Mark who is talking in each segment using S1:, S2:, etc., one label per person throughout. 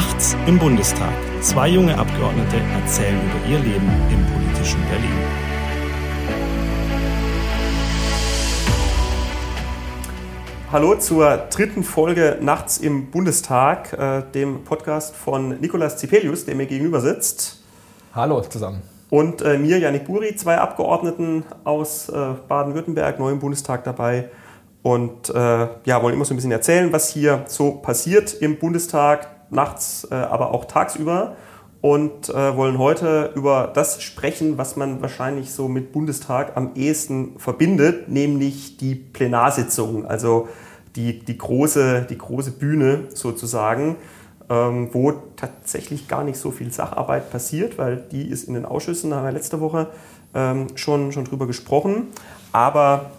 S1: Nachts im Bundestag. Zwei junge Abgeordnete erzählen über ihr Leben im politischen Berlin.
S2: Hallo zur dritten Folge Nachts im Bundestag, äh, dem Podcast von Nikolaus Zipelius, der mir gegenüber sitzt.
S3: Hallo zusammen.
S2: Und äh, mir, Janik Buri, zwei Abgeordneten aus äh, Baden-Württemberg, neu im Bundestag dabei. Und äh, ja, wollen immer so ein bisschen erzählen, was hier so passiert im Bundestag, nachts, äh, aber auch tagsüber. Und äh, wollen heute über das sprechen, was man wahrscheinlich so mit Bundestag am ehesten verbindet, nämlich die Plenarsitzung, also die, die, große, die große Bühne sozusagen, ähm, wo tatsächlich gar nicht so viel Sacharbeit passiert, weil die ist in den Ausschüssen, da haben wir letzte Woche ähm, schon, schon drüber gesprochen. Aber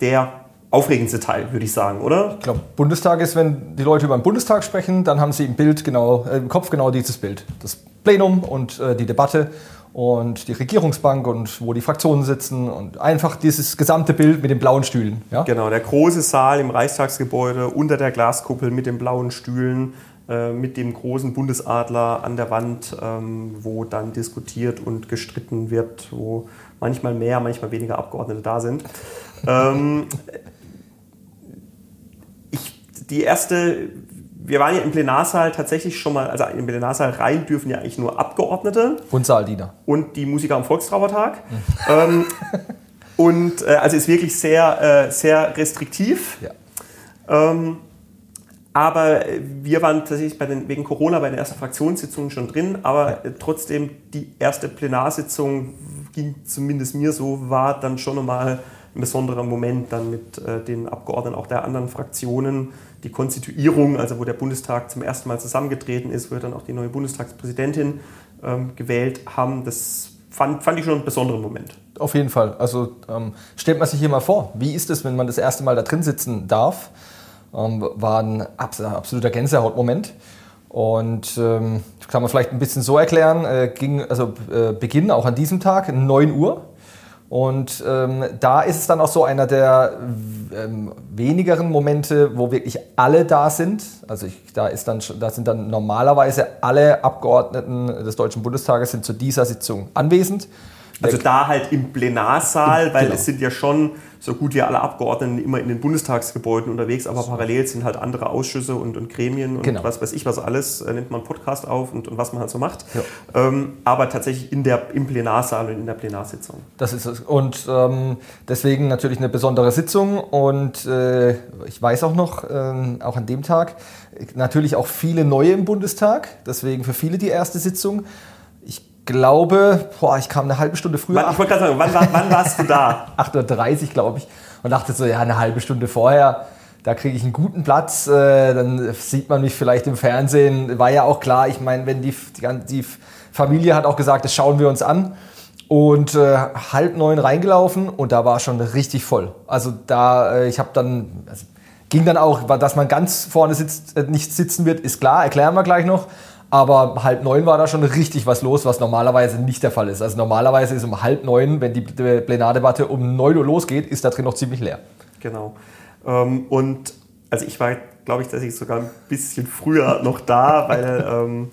S2: der aufregendste Teil, würde ich sagen, oder?
S3: Ich glaube, Bundestag ist, wenn die Leute über den Bundestag sprechen, dann haben sie im Bild genau, äh, im Kopf genau dieses Bild. Das Plenum und äh, die Debatte und die Regierungsbank und wo die Fraktionen sitzen und einfach dieses gesamte Bild mit den blauen Stühlen.
S2: Ja? Genau, der große Saal im Reichstagsgebäude unter der Glaskuppel mit den blauen Stühlen, äh, mit dem großen Bundesadler an der Wand, ähm, wo dann diskutiert und gestritten wird, wo manchmal mehr, manchmal weniger Abgeordnete da sind. ähm, die erste, wir waren ja im Plenarsaal tatsächlich schon mal, also im Plenarsaal rein dürfen ja eigentlich nur Abgeordnete.
S3: Und Saaldiener.
S2: Und die Musiker am Volkstrauertag. Mhm. ähm, und äh, also ist wirklich sehr, äh, sehr restriktiv. Ja. Ähm, aber wir waren tatsächlich den, wegen Corona bei den ersten Fraktionssitzungen schon drin, aber ja. trotzdem die erste Plenarsitzung ging zumindest mir so, war dann schon nochmal ein besonderer Moment dann mit äh, den Abgeordneten auch der anderen Fraktionen. Die Konstituierung, also wo der Bundestag zum ersten Mal zusammengetreten ist, wo wir dann auch die neue Bundestagspräsidentin ähm, gewählt haben, das fand, fand ich schon einen besonderen Moment.
S3: Auf jeden Fall. Also ähm, stellt man sich hier mal vor, wie ist es, wenn man das erste Mal da drin sitzen darf? Ähm, war ein absoluter Gänsehautmoment. Und ähm, kann man vielleicht ein bisschen so erklären, äh, ging also äh, Beginn auch an diesem Tag, 9 Uhr. Und ähm, da ist es dann auch so einer der ähm, wenigeren Momente, wo wirklich alle da sind. Also ich, da, ist dann, da sind dann normalerweise alle Abgeordneten des Deutschen Bundestages sind zu dieser Sitzung anwesend.
S2: Also da halt im Plenarsaal, weil genau. es sind ja schon so gut wie alle Abgeordneten immer in den Bundestagsgebäuden unterwegs, aber parallel sind halt andere Ausschüsse und, und Gremien und genau. was weiß ich was alles, äh, nimmt man Podcast auf und, und was man halt so macht. Ja. Ähm, aber tatsächlich in der, im Plenarsaal und in der Plenarsitzung.
S3: Das ist es. Und ähm, deswegen natürlich eine besondere Sitzung und äh, ich weiß auch noch, äh, auch an dem Tag, natürlich auch viele neue im Bundestag, deswegen für viele die erste Sitzung glaube, boah, ich kam eine halbe Stunde früher.
S2: Wann, ich wollte gerade sagen, wann, wann, wann, warst du da?
S3: 8.30 Uhr, glaube ich. Und dachte so, ja, eine halbe Stunde vorher, da kriege ich einen guten Platz. Äh, dann sieht man mich vielleicht im Fernsehen. War ja auch klar, ich meine, wenn die, die, die, Familie hat auch gesagt, das schauen wir uns an. Und äh, halb neun reingelaufen und da war schon richtig voll. Also da, äh, ich habe dann, also, ging dann auch, dass man ganz vorne sitzt, äh, nicht sitzen wird, ist klar, erklären wir gleich noch. Aber halb neun war da schon richtig was los, was normalerweise nicht der Fall ist. Also normalerweise ist um halb neun, wenn die Plenardebatte um neun Uhr losgeht, ist da drin noch ziemlich leer.
S2: Genau. Ähm, und also ich war, glaube ich, dass ich sogar ein bisschen früher noch da, weil ähm,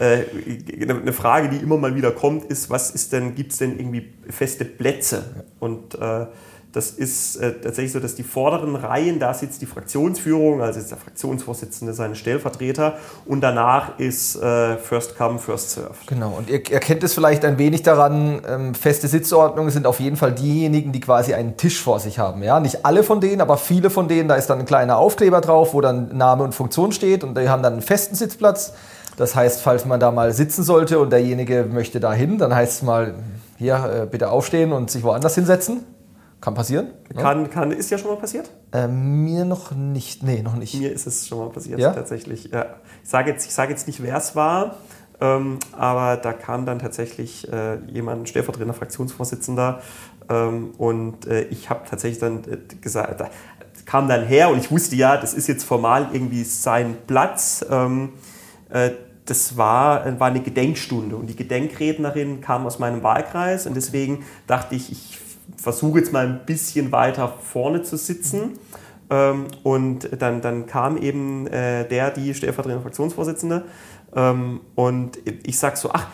S2: äh, eine Frage, die immer mal wieder kommt, ist, was ist denn, gibt es denn irgendwie feste Plätze? Und äh, das ist äh, tatsächlich so, dass die vorderen Reihen, da sitzt die Fraktionsführung, also der Fraktionsvorsitzende seine Stellvertreter und danach ist äh, First Come, First Serve.
S3: Genau, und ihr erkennt es vielleicht ein wenig daran, ähm, feste Sitzordnungen sind auf jeden Fall diejenigen, die quasi einen Tisch vor sich haben. Ja? Nicht alle von denen, aber viele von denen, da ist dann ein kleiner Aufkleber drauf, wo dann Name und Funktion steht und die haben dann einen festen Sitzplatz. Das heißt, falls man da mal sitzen sollte und derjenige möchte da hin, dann heißt es mal, hier, äh, bitte aufstehen und sich woanders hinsetzen. Kann passieren.
S2: Ne? Kann, kann, ist ja schon mal passiert?
S3: Äh, mir noch nicht. Nee, noch nicht.
S2: Mir ist es schon mal passiert, ja? tatsächlich. Ja. Ich sage jetzt, sag jetzt nicht, wer es war, ähm, aber da kam dann tatsächlich äh, jemand, stellvertretender Fraktionsvorsitzender, ähm, und äh, ich habe tatsächlich dann äh, gesagt, da kam dann her und ich wusste ja, das ist jetzt formal irgendwie sein Platz. Ähm, äh, das war, war eine Gedenkstunde und die Gedenkrednerin kam aus meinem Wahlkreis und deswegen dachte ich, ich versuche jetzt mal ein bisschen weiter vorne zu sitzen. Ähm, und dann, dann kam eben äh, der, die stellvertretende Fraktionsvorsitzende. Ähm, und ich sag so, ach,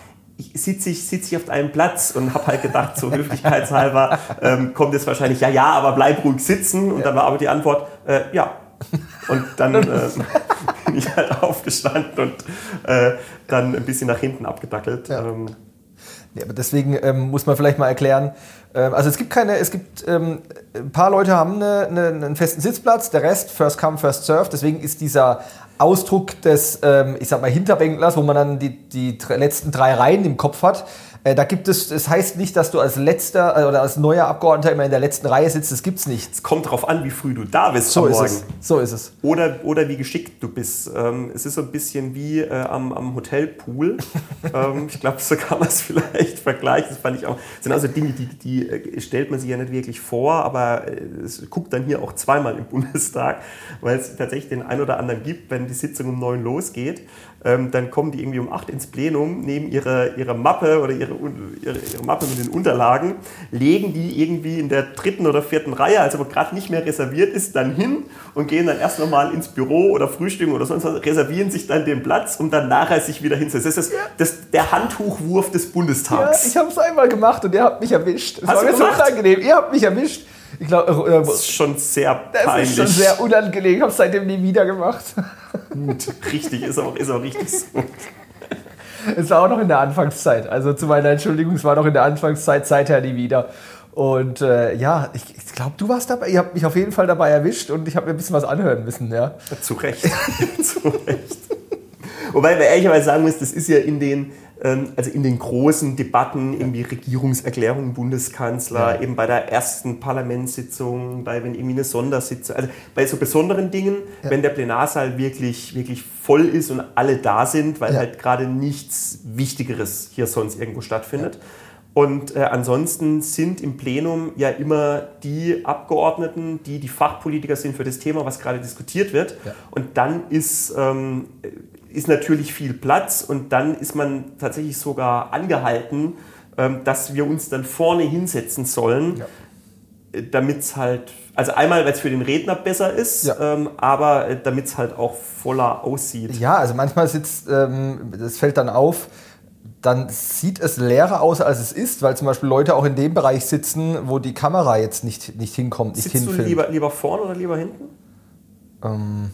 S2: sitze ich, sitz ich auf einem Platz und habe halt gedacht, so höflichkeitshalber ähm, kommt jetzt wahrscheinlich, ja, ja, aber bleib ruhig sitzen. Und dann war aber die Antwort, äh, ja. Und dann äh, bin ich halt aufgestanden und äh, dann ein bisschen nach hinten abgedackelt. Ja. Ähm,
S3: ja, aber deswegen ähm, muss man vielleicht mal erklären, also es gibt keine, es gibt ähm, ein paar Leute haben eine, eine, einen festen Sitzplatz, der Rest first come, first serve. Deswegen ist dieser Ausdruck des, ähm, ich sag mal, Hinterbänklers, wo man dann die, die letzten drei Reihen im Kopf hat, da gibt es, das heißt nicht, dass du als letzter äh, oder als neuer Abgeordneter immer in der letzten Reihe sitzt. Das gibt es nicht.
S2: Es kommt darauf an, wie früh du da bist
S3: so am Morgen. Ist es. So ist es.
S2: Oder, oder wie geschickt du bist. Ähm, es ist so ein bisschen wie äh, am, am Hotelpool. ähm, ich glaube, so kann man es vielleicht vergleichen. Das fand ich auch. Das sind also Dinge, die, die äh, stellt man sich ja nicht wirklich vor, aber äh, es guckt dann hier auch zweimal im Bundestag, weil es tatsächlich den einen oder anderen gibt, wenn die Sitzung um neun losgeht ähm, dann kommen die irgendwie um 8 ins Plenum, nehmen ihre, ihre Mappe oder ihre, ihre, ihre Mappe mit den Unterlagen, legen die irgendwie in der dritten oder vierten Reihe, also wo gerade nicht mehr reserviert ist, dann hin und gehen dann erst nochmal ins Büro oder frühstücken oder sonst was, reservieren sich dann den Platz, um dann nachher sich wieder hinzusetzen. Das ist das, das, der Handtuchwurf des Bundestags.
S3: Ja, ich habe es einmal gemacht und ihr habt mich erwischt. Das Hast war mir so unangenehm. Ihr habt mich erwischt.
S2: Ich glaube, äh, das ist schon sehr peinlich. Das ist schon
S3: sehr unangenehm. Ich habe es seitdem nie wieder gemacht.
S2: Gut, richtig, ist auch, ist auch richtig so.
S3: Es war auch noch in der Anfangszeit. Also zu meiner Entschuldigung, es war noch in der Anfangszeit, seither nie wieder. Und äh, ja, ich, ich glaube, du warst dabei. Ihr habt mich auf jeden Fall dabei erwischt und ich habe mir ein bisschen was anhören müssen. Ja.
S2: Zu Recht. Zu Recht. Wobei wir ehrlicherweise sagen müssen, das ist ja in den also in den großen Debatten, irgendwie Regierungserklärungen, Bundeskanzler, ja. eben bei der ersten Parlamentssitzung, bei wenn irgendwie eine Sondersitzung, also bei so besonderen Dingen, ja. wenn der Plenarsaal wirklich, wirklich voll ist und alle da sind, weil ja. halt gerade nichts Wichtigeres hier sonst irgendwo stattfindet. Und äh, ansonsten sind im Plenum ja immer die Abgeordneten, die die Fachpolitiker sind für das Thema, was gerade diskutiert wird. Ja. Und dann ist ähm, ist natürlich viel Platz und dann ist man tatsächlich sogar angehalten, ähm, dass wir uns dann vorne hinsetzen sollen, ja. Damit es halt, also einmal, weil es für den Redner besser ist, ja. ähm, aber äh, damit es halt auch voller aussieht.
S3: Ja, also manchmal sitzt, ähm, das fällt dann auf, dann sieht es leerer aus, als es ist, weil zum Beispiel Leute auch in dem Bereich sitzen, wo die Kamera jetzt nicht, nicht hinkommt, nicht
S2: Sitzt hinfilmt. du lieber, lieber vorne oder lieber hinten? Ähm,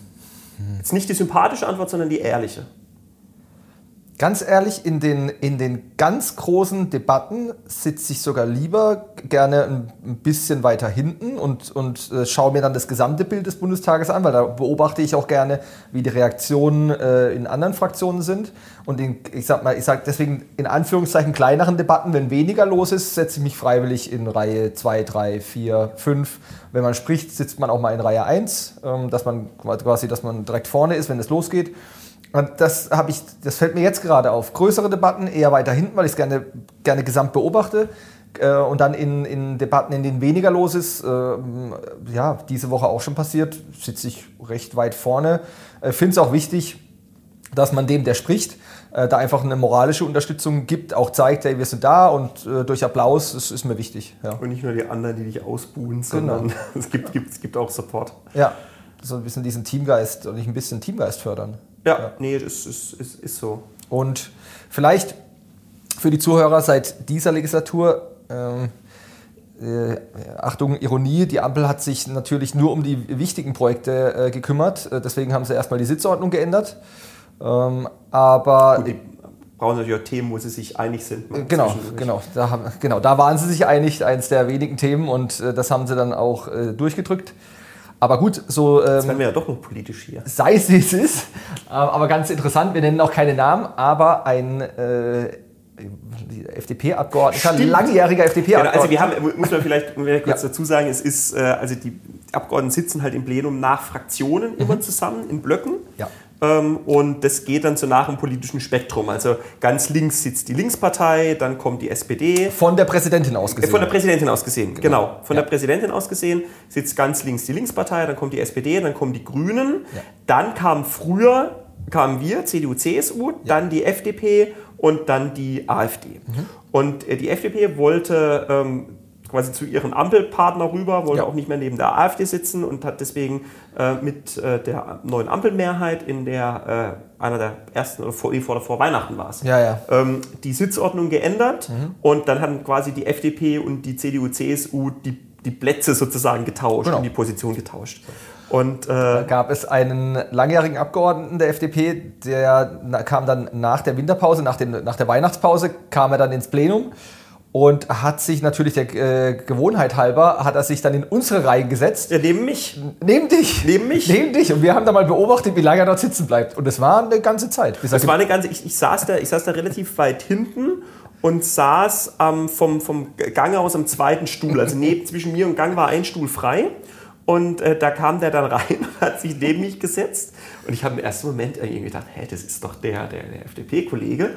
S2: Jetzt nicht die sympathische Antwort, sondern die ehrliche.
S3: Ganz ehrlich, in den, in den ganz großen Debatten sitze ich sogar lieber gerne ein, bisschen weiter hinten und, und äh, schaue mir dann das gesamte Bild des Bundestages an, weil da beobachte ich auch gerne, wie die Reaktionen äh, in anderen Fraktionen sind. Und in, ich sag mal, ich sage deswegen in Anführungszeichen kleineren Debatten, wenn weniger los ist, setze ich mich freiwillig in Reihe 2, 3, 4, 5. Wenn man spricht, sitzt man auch mal in Reihe 1, ähm, dass man quasi, dass man direkt vorne ist, wenn es losgeht. Und das habe ich, das fällt mir jetzt gerade auf. Größere Debatten eher weiter hinten, weil ich es gerne, gerne gesamt beobachte. Äh, und dann in, in Debatten, in denen weniger los ist, äh, ja, diese Woche auch schon passiert, sitze ich recht weit vorne. Äh, Finde es auch wichtig, dass man dem, der spricht, äh, da einfach eine moralische Unterstützung gibt, auch zeigt, hey, wir sind da und durch Applaus, das ist mir wichtig.
S2: Ja. Und nicht nur die anderen, die dich ausbuhen, sondern genau. es, gibt, gibt, es gibt auch Support.
S3: Ja, so ein bisschen diesen Teamgeist und nicht ein bisschen Teamgeist fördern.
S2: Ja, ja. nee, das ist, ist, ist so.
S3: Und vielleicht für die Zuhörer seit dieser Legislatur, ähm, äh, Achtung, Ironie, die Ampel hat sich natürlich nur um die wichtigen Projekte äh, gekümmert. Äh, deswegen haben sie erstmal die Sitzordnung geändert. Ähm, aber.
S2: Gut, die brauchen natürlich auch Themen, wo sie sich einig sind.
S3: Ne? Genau, genau da, haben, genau. Da waren sie sich einig, eines der wenigen Themen, und äh, das haben sie dann auch äh, durchgedrückt. Aber gut, so.
S2: Ähm, Jetzt werden wir ja doch noch politisch hier.
S3: Sei es wie es ist. Aber ganz interessant, wir nennen auch keine Namen, aber ein. Äh, FDP-Abgeordneter, langjähriger FDP-Abgeordneter.
S2: Genau, also wir haben, muss man vielleicht kurz ja. dazu sagen, es ist, äh, also die Abgeordneten sitzen halt im Plenum nach Fraktionen mhm. immer zusammen in Blöcken. Ja. Ähm, und das geht dann so nach dem politischen Spektrum. Also ganz links sitzt die Linkspartei, dann kommt die SPD.
S3: Von der Präsidentin aus gesehen.
S2: Von der Präsidentin aus gesehen, genau. genau. Von ja. der Präsidentin aus gesehen sitzt ganz links die Linkspartei, dann kommt die SPD, dann kommen die Grünen. Ja. Dann kam früher, kamen wir, CDU, CSU, ja. dann die FDP und dann die AfD. Mhm. Und äh, die FDP wollte ähm, quasi zu ihrem Ampelpartner rüber, wollte
S3: Ja.
S2: auch nicht mehr neben der AfD sitzen und hat deswegen äh, mit äh, der neuen Ampelmehrheit in der äh, einer der ersten oder vor, vor, vor Weihnachten war es.
S3: Ja, ja.
S2: Ähm, die Sitzordnung geändert
S3: Mhm.
S2: und dann hatten quasi die FDP und die CDU, CSU die, die Plätze sozusagen getauscht
S3: Genau.
S2: und die Position getauscht. Und
S3: Da
S2: äh,
S3: gab es einen langjährigen Abgeordneten der FDP, der kam dann nach der Winterpause, nach, den, nach der Weihnachtspause, kam er dann ins Plenum und hat sich natürlich der äh, Gewohnheit halber, hat er sich dann in unsere Reihen gesetzt.
S2: ja, neben mich.
S3: Neben dich.
S2: Neben mich?
S3: Neben dich. Und wir haben da mal beobachtet, wie lange er dort sitzen bleibt. Und das war eine ganze Zeit.
S2: Das war eine ganze, ich, ich, saß da, ich saß da relativ weit hinten und saß ähm, vom, vom Gang aus am zweiten Stuhl. Also neben, zwischen mir und Gang war ein Stuhl frei. Und äh, da kam der dann rein und hat sich neben mich gesetzt. Und ich habe im ersten Moment irgendwie gedacht, hä, das ist doch der, der, der FDP-Kollege.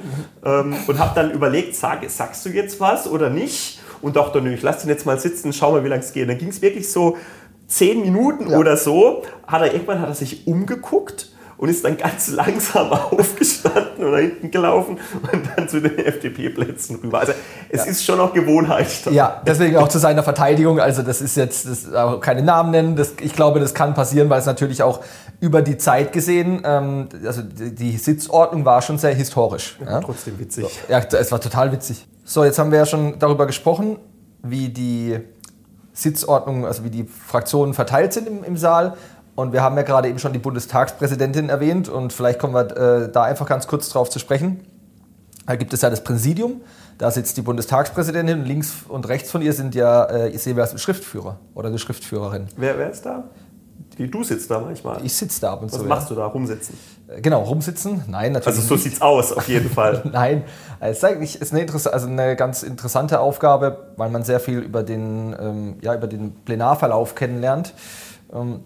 S2: Ähm, und habe dann überlegt, sag, sagst du jetzt was oder nicht? Und dachte, nö, ich lass den jetzt mal sitzen, schau mal, wie lange es geht. Und dann ging es wirklich so zehn Minuten oder so. Hat er, irgendwann hat er sich umgeguckt und ist dann ganz langsam aufgestanden und nach hinten gelaufen und dann zu den FDP-Plätzen rüber. Also es ist schon auch Gewohnheit.
S3: Ja, deswegen auch zu seiner Verteidigung. Also das ist jetzt das auch keine Namen nennen. Das, ich glaube, das kann passieren, weil es natürlich auch über die Zeit gesehen, ähm, also die, die Sitzordnung war schon sehr historisch. Ja?
S2: Trotzdem witzig.
S3: Ja, es war total witzig. So, jetzt haben wir ja schon darüber gesprochen, wie die Sitzordnung, also wie die Fraktionen verteilt sind im, im Saal. Und wir haben ja gerade eben schon die Bundestagspräsidentin erwähnt und vielleicht kommen wir äh, da einfach ganz kurz drauf zu sprechen. Da gibt es ja das Präsidium, da sitzt die Bundestagspräsidentin und links und rechts von ihr sind ja, äh, ich sehe wir als ein Schriftführer oder eine Schriftführerin.
S2: Wer, wer ist da? Die, du sitzt da manchmal.
S3: Ich sitze da ab und
S2: Was
S3: zu.
S2: machst du da? Rumsitzen?
S3: Ja. Genau, rumsitzen? Nein, natürlich
S2: Also so
S3: nicht.
S2: sieht's aus, auf jeden Fall.
S3: Nein, es ist eine, also eine ganz interessante Aufgabe, weil man sehr viel über den, ähm, ja, über den Plenarverlauf kennenlernt. Ähm,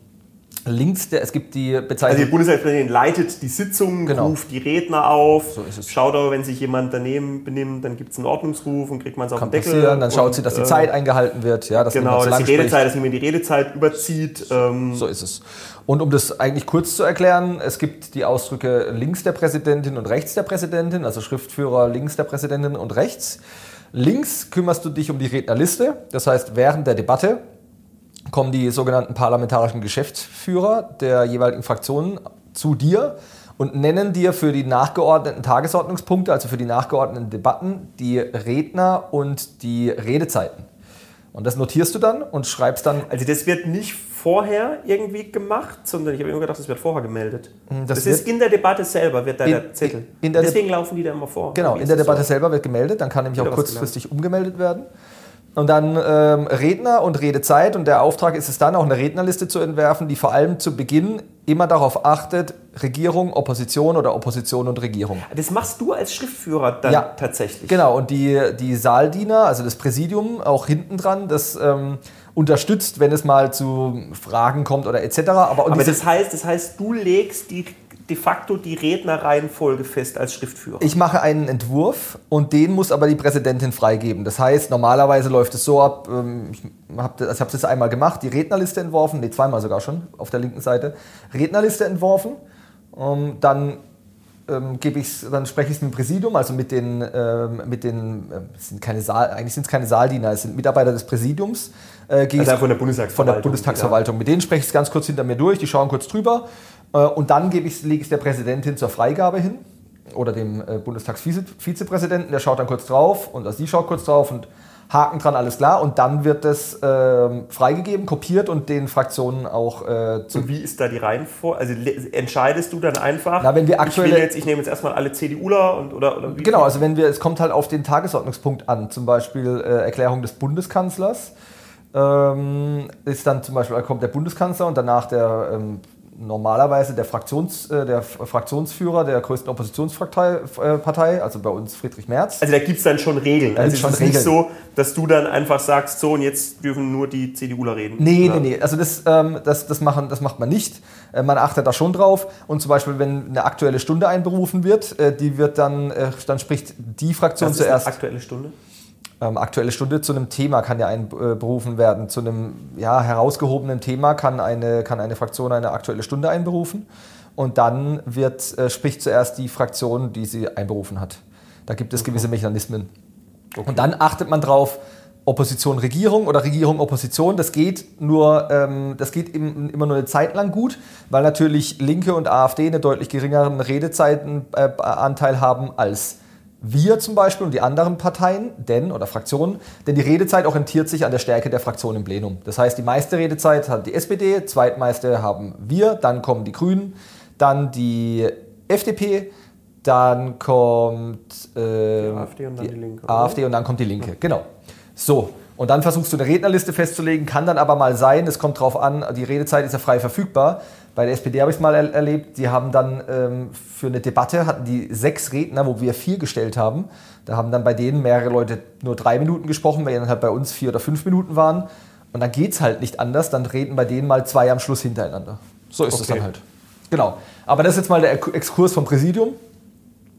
S3: links, der, es gibt die
S2: Also die
S3: Bezeichnung.
S2: Bundespräsidentin leitet die Sitzung,
S3: Genau.
S2: ruft die Redner auf,
S3: So ist es.
S2: schaut aber, wenn sich jemand daneben benimmt, dann gibt es einen Ordnungsruf und kriegt man es auf
S3: kann
S2: den Deckel.
S3: dann schaut
S2: und,
S3: sie, dass die
S2: äh,
S3: Zeit eingehalten wird, ja, dass
S2: Genau, dass die Redezeit, dass niemand die Redezeit überzieht. Ähm,
S3: So ist es. Und um das eigentlich kurz zu erklären, es gibt die Ausdrücke links der Präsidentin und rechts der Präsidentin, also Schriftführer links der Präsidentin und rechts. Links kümmerst du dich um die Rednerliste, das heißt während der Debatte kommen die sogenannten parlamentarischen Geschäftsführer der jeweiligen Fraktionen zu dir und nennen dir für die nachgeordneten Tagesordnungspunkte, also für die nachgeordneten Debatten, die Redner und die Redezeiten. Und das notierst du dann und schreibst dann
S2: Also das wird nicht vorher irgendwie gemacht, sondern ich habe immer gedacht, das wird vorher gemeldet.
S3: Hm, das
S2: Das, ist in der Debatte selber, wird da
S3: In-
S2: der Zettel.
S3: in der
S2: Deswegen laufen die da immer vor.
S3: Genau, in der Debatte
S2: so?
S3: selber wird gemeldet, dann kann nämlich auch kurzfristig umgemeldet werden. Und dann ähm, Redner und Redezeit und der Auftrag ist es dann, auch eine Rednerliste zu entwerfen, die vor allem zu Beginn immer darauf achtet, Regierung, Opposition oder Opposition und Regierung.
S2: Das machst du als Schriftführer dann
S3: Ja.
S2: tatsächlich.
S3: Genau, und die, die Saaldiener, also das Präsidium, auch hinten dran, das ähm, unterstützt, wenn es mal zu Fragen kommt oder etc. Aber,
S2: Aber das heißt, das heißt, du legst die, de facto die Rednerreihenfolge fest als Schriftführer.
S3: Ich mache einen Entwurf und den muss aber die Präsidentin freigeben. Das heißt, normalerweise läuft es so ab, ich habe das, ich hab das einmal gemacht, die Rednerliste entworfen, nee, zweimal sogar schon, auf der linken Seite. Rednerliste entworfen, ähm, dann ähm, gebe ich's, dann spreche ich es mit dem Präsidium, also mit den, ähm, mit den es sind keine Saal, eigentlich sind es keine Saaldiener, es sind Mitarbeiter des Präsidiums. Äh,
S2: Also von der
S3: von
S2: Bundestagsverwaltung.
S3: der Bundestagsverwaltung. Mit denen spreche ich es ganz kurz hinter mir durch, die schauen kurz drüber äh, und dann gebe ich's- lege ich es der Präsidentin zur Freigabe hin oder dem äh, Bundestagsvizepräsidenten, der schaut dann kurz drauf und also die schaut kurz drauf und Haken dran, alles klar. Und dann wird das ähm, freigegeben, kopiert und den Fraktionen auch äh, zu
S2: Und wie ist da die Reihenfolge? Also entscheidest du dann einfach,
S3: Na, wenn wir
S2: ich,
S3: aktuelle-
S2: will jetzt, ich nehme jetzt erstmal alle CDUler und oder, oder wie?
S3: Genau, also wenn wir, es kommt halt auf den Tagesordnungspunkt an, zum Beispiel äh, Erklärung des Bundeskanzlers, ähm, ist dann zum Beispiel, da kommt der Bundeskanzler und danach der ähm, normalerweise der, Fraktions, äh, der Fraktionsführer der größten Oppositionspartei, äh, also bei uns Friedrich Merz.
S2: Also da gibt es dann schon Regeln.
S3: Da
S2: Also es ist nicht
S3: Regeln.
S2: so, dass du dann einfach sagst, so und jetzt dürfen nur die CDUler reden.
S3: Nee,
S2: Oder?
S3: nee, nee. Also das, ähm, das, das, machen, das macht man nicht. Äh, man achtet da schon drauf. Und zum Beispiel, wenn eine aktuelle Stunde einberufen wird, die wird dann, dann spricht die Fraktion zuerst.
S2: aktuelle Stunde?
S3: Ähm, aktuelle Stunde zu einem Thema kann ja einberufen werden. Zu einem ja, herausgehobenen Thema kann eine, kann eine Fraktion eine aktuelle Stunde einberufen. Und dann wird, äh, spricht zuerst die Fraktion, die sie einberufen hat. Da gibt es gewisse Mechanismen. Und dann achtet man drauf, Opposition Regierung oder Regierung Opposition. Das geht nur, ähm, das geht im, immer nur eine Zeit lang gut, weil natürlich Linke und AfD einen deutlich geringeren Redezeitenanteil äh, haben als wir zum Beispiel und die anderen Parteien, denn oder Fraktionen, denn die Redezeit orientiert sich an der Stärke der Fraktion im Plenum. Das heißt, die meiste Redezeit hat die SPD, zweitmeiste haben wir, dann kommen die Grünen, dann die FDP, dann kommt äh, die AfD und dann die, die Linke. AfD und dann kommt die Linke, genau. So, und dann versuchst du eine Rednerliste festzulegen, kann dann aber mal sein, es kommt drauf an, die Redezeit ist ja frei verfügbar. Bei der SPD habe ich es mal er erlebt, die haben dann ähm, für eine Debatte, hatten die sechs Redner, wo wir vier gestellt haben. Da haben dann bei denen mehrere Leute nur drei Minuten gesprochen, weil dann halt bei uns vier oder fünf Minuten waren. Und dann geht es halt nicht anders, dann reden bei denen mal zwei am Schluss hintereinander. So ist es okay. dann halt. Genau. Aber das ist jetzt mal der Exkurs vom Präsidium.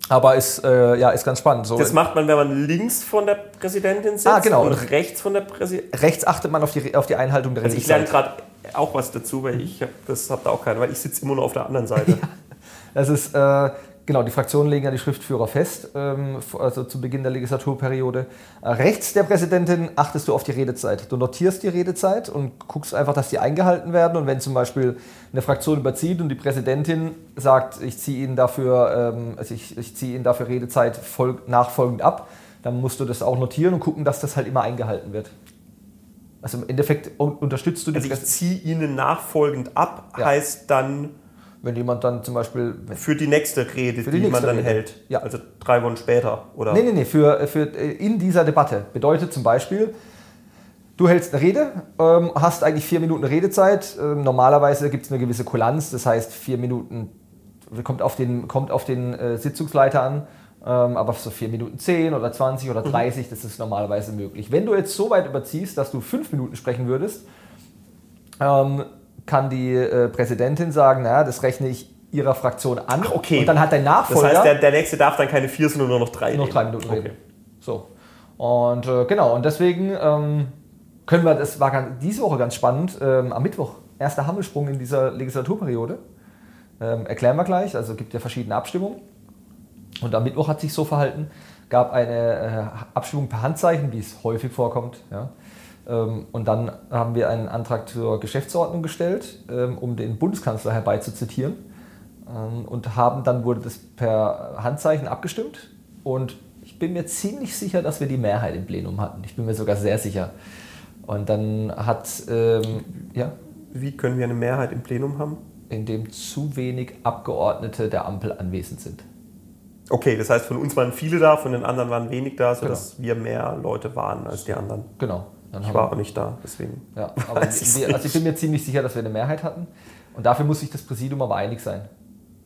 S3: Aber ist, äh, ja, ist ganz spannend.
S2: So das macht man, wenn man links von der Präsidentin sitzt
S3: ah, genau.
S2: und rechts von der Präsidentin.
S3: Rechts achtet man auf die, auf die Einhaltung der
S2: also Ich lerne gerade auch was dazu, weil ich das habt ihr auch keine, weil ich sitze immer nur auf der anderen Seite. ja,
S3: das ist, äh, Genau, die Fraktionen legen ja die Schriftführer fest, ähm, also zu Beginn der Legislaturperiode. Äh, rechts der Präsidentin achtest du auf die Redezeit. Du notierst die Redezeit und guckst einfach, dass die eingehalten werden. Und wenn zum Beispiel eine Fraktion überzieht und die Präsidentin sagt, ich ziehe Ihnen dafür, ähm, also ich, ich ziehe Ihnen dafür Redezeit nachfolgend ab, dann musst du das auch notieren und gucken, dass das halt immer eingehalten wird. Also im Endeffekt unterstützt du
S2: die Also ich ziehe Ihnen nachfolgend ab, ja. heißt dann
S3: wenn jemand dann zum Beispiel.
S2: Für die nächste Rede, die, die man dann Rede. hält. Ja. Also drei Wochen später, oder?
S3: Nee, nee, nee, für, für in dieser Debatte. Bedeutet zum Beispiel, du hältst eine Rede, ähm, hast eigentlich vier Minuten Redezeit. Ähm, normalerweise gibt es eine gewisse Kulanz, das heißt, vier Minuten kommt auf den, kommt auf den äh, Sitzungsleiter an. Ähm, aber so vier Minuten zehn oder 20 oder 30, mhm. das ist normalerweise möglich. Wenn du jetzt so weit überziehst, dass du fünf Minuten sprechen würdest, ähm, kann die äh, Präsidentin sagen, naja, das rechne ich ihrer Fraktion an.
S2: Ach, okay.
S3: Und dann hat dein Nachfolger...
S2: Das heißt, der, der Nächste darf dann keine vier, sondern nur noch drei
S3: Nur noch drei Minuten okay. reden. So. Und äh, genau, und deswegen ähm, können wir, das war ganz, diese Woche ganz spannend, ähm, am Mittwoch, erster Hammelsprung in dieser Legislaturperiode. Ähm, erklären wir gleich, also gibt ja verschiedene Abstimmungen. Und am Mittwoch hat sich so verhalten, gab eine äh, Abstimmung per Handzeichen, wie es häufig vorkommt. Ja. Ähm, und dann haben wir einen Antrag zur Geschäftsordnung gestellt, ähm, um den Bundeskanzler herbeizuzitieren. Ähm, und haben dann wurde das per Handzeichen abgestimmt. Und ich bin mir ziemlich sicher, dass wir die Mehrheit im Plenum hatten. Ich bin mir sogar sehr sicher. Und dann hat, ähm, ja.
S2: Wie können wir eine Mehrheit im Plenum haben?
S3: Indem zu wenig Abgeordnete der Ampel anwesend sind.
S2: Okay, das heißt, von uns waren viele da, von den anderen waren wenig da, sodass genau. wir mehr Leute waren als die anderen.
S3: Genau.
S2: Ich war auch nicht da, deswegen.
S3: Ja, aber wir, also ich bin mir ziemlich sicher, dass wir eine Mehrheit hatten. Und dafür muss sich das Präsidium aber einig sein.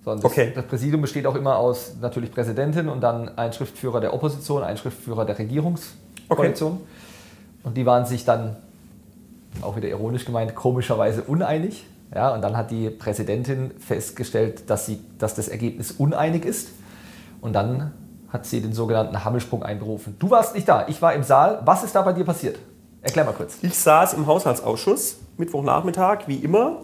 S3: So, das,
S2: okay.
S3: das Präsidium besteht auch immer aus natürlich Präsidentin und dann ein Schriftführer der Opposition, ein Schriftführer der Regierungskoalition. Okay. Und die waren sich dann, auch wieder ironisch gemeint, komischerweise uneinig. Ja, und dann hat die Präsidentin festgestellt, dass, sie, dass das Ergebnis uneinig ist. Und dann hat sie den sogenannten Hammelsprung einberufen. Du warst nicht da, ich war im Saal. Was ist da bei dir passiert? Erklär mal kurz.
S2: Ich saß im Haushaltsausschuss, Mittwochnachmittag, wie immer,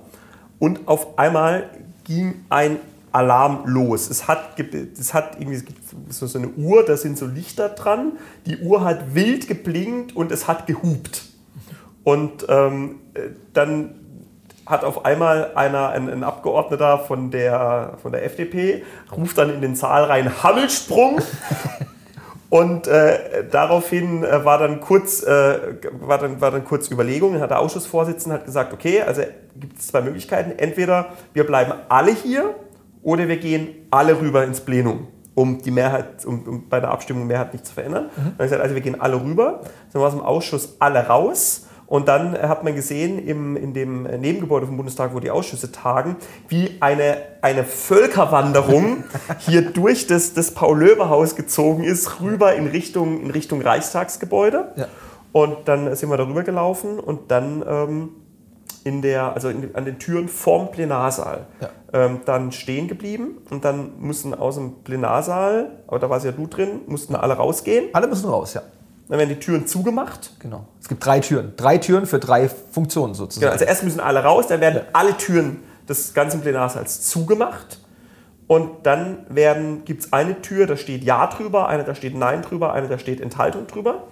S2: und auf einmal ging ein Alarm los. Es hat, es hat irgendwie so eine Uhr, da sind so Lichter dran. Die Uhr hat wild geblinkt und es hat gehupt. Und ähm, dann hat auf einmal einer, ein, ein, Abgeordneter von der, von der FDP, ruft dann in den Saal rein, Hammelsprung. Und äh, daraufhin äh, war, dann kurz, äh, war, dann, war dann kurz Überlegung, hat der Ausschussvorsitzende hat gesagt, okay, also gibt es zwei Möglichkeiten. Entweder wir bleiben alle hier oder wir gehen alle rüber ins Plenum, um die Mehrheit, um, um bei der Abstimmung Mehrheit nicht zu verändern. Mhm. Dann ich gesagt, also wir gehen alle rüber. Dann war es im Ausschuss alle raus. Und dann hat man gesehen im, in dem Nebengebäude vom Bundestag, wo die Ausschüsse tagen, wie eine, eine Völkerwanderung hier durch das, das Paul-Löbe-Haus gezogen ist, rüber in Richtung, in Richtung Reichstagsgebäude. Ja. Und dann sind wir darüber gelaufen und dann ähm, in der, also in, an den Türen vorm Plenarsaal ja. ähm, dann stehen geblieben und dann mussten aus dem Plenarsaal, aber da warst ja du drin, mussten alle rausgehen.
S3: Alle müssen raus, ja.
S2: Dann werden die Türen zugemacht.
S3: Genau. Es gibt drei Türen. Drei Türen für drei Funktionen sozusagen. Genau,
S2: also erst müssen alle raus, dann werden ja. alle Türen des ganzen Plenarsaals zugemacht. Und dann gibt es eine Tür, da steht Ja drüber, eine, da steht Nein drüber, eine, da steht Enthaltung drüber.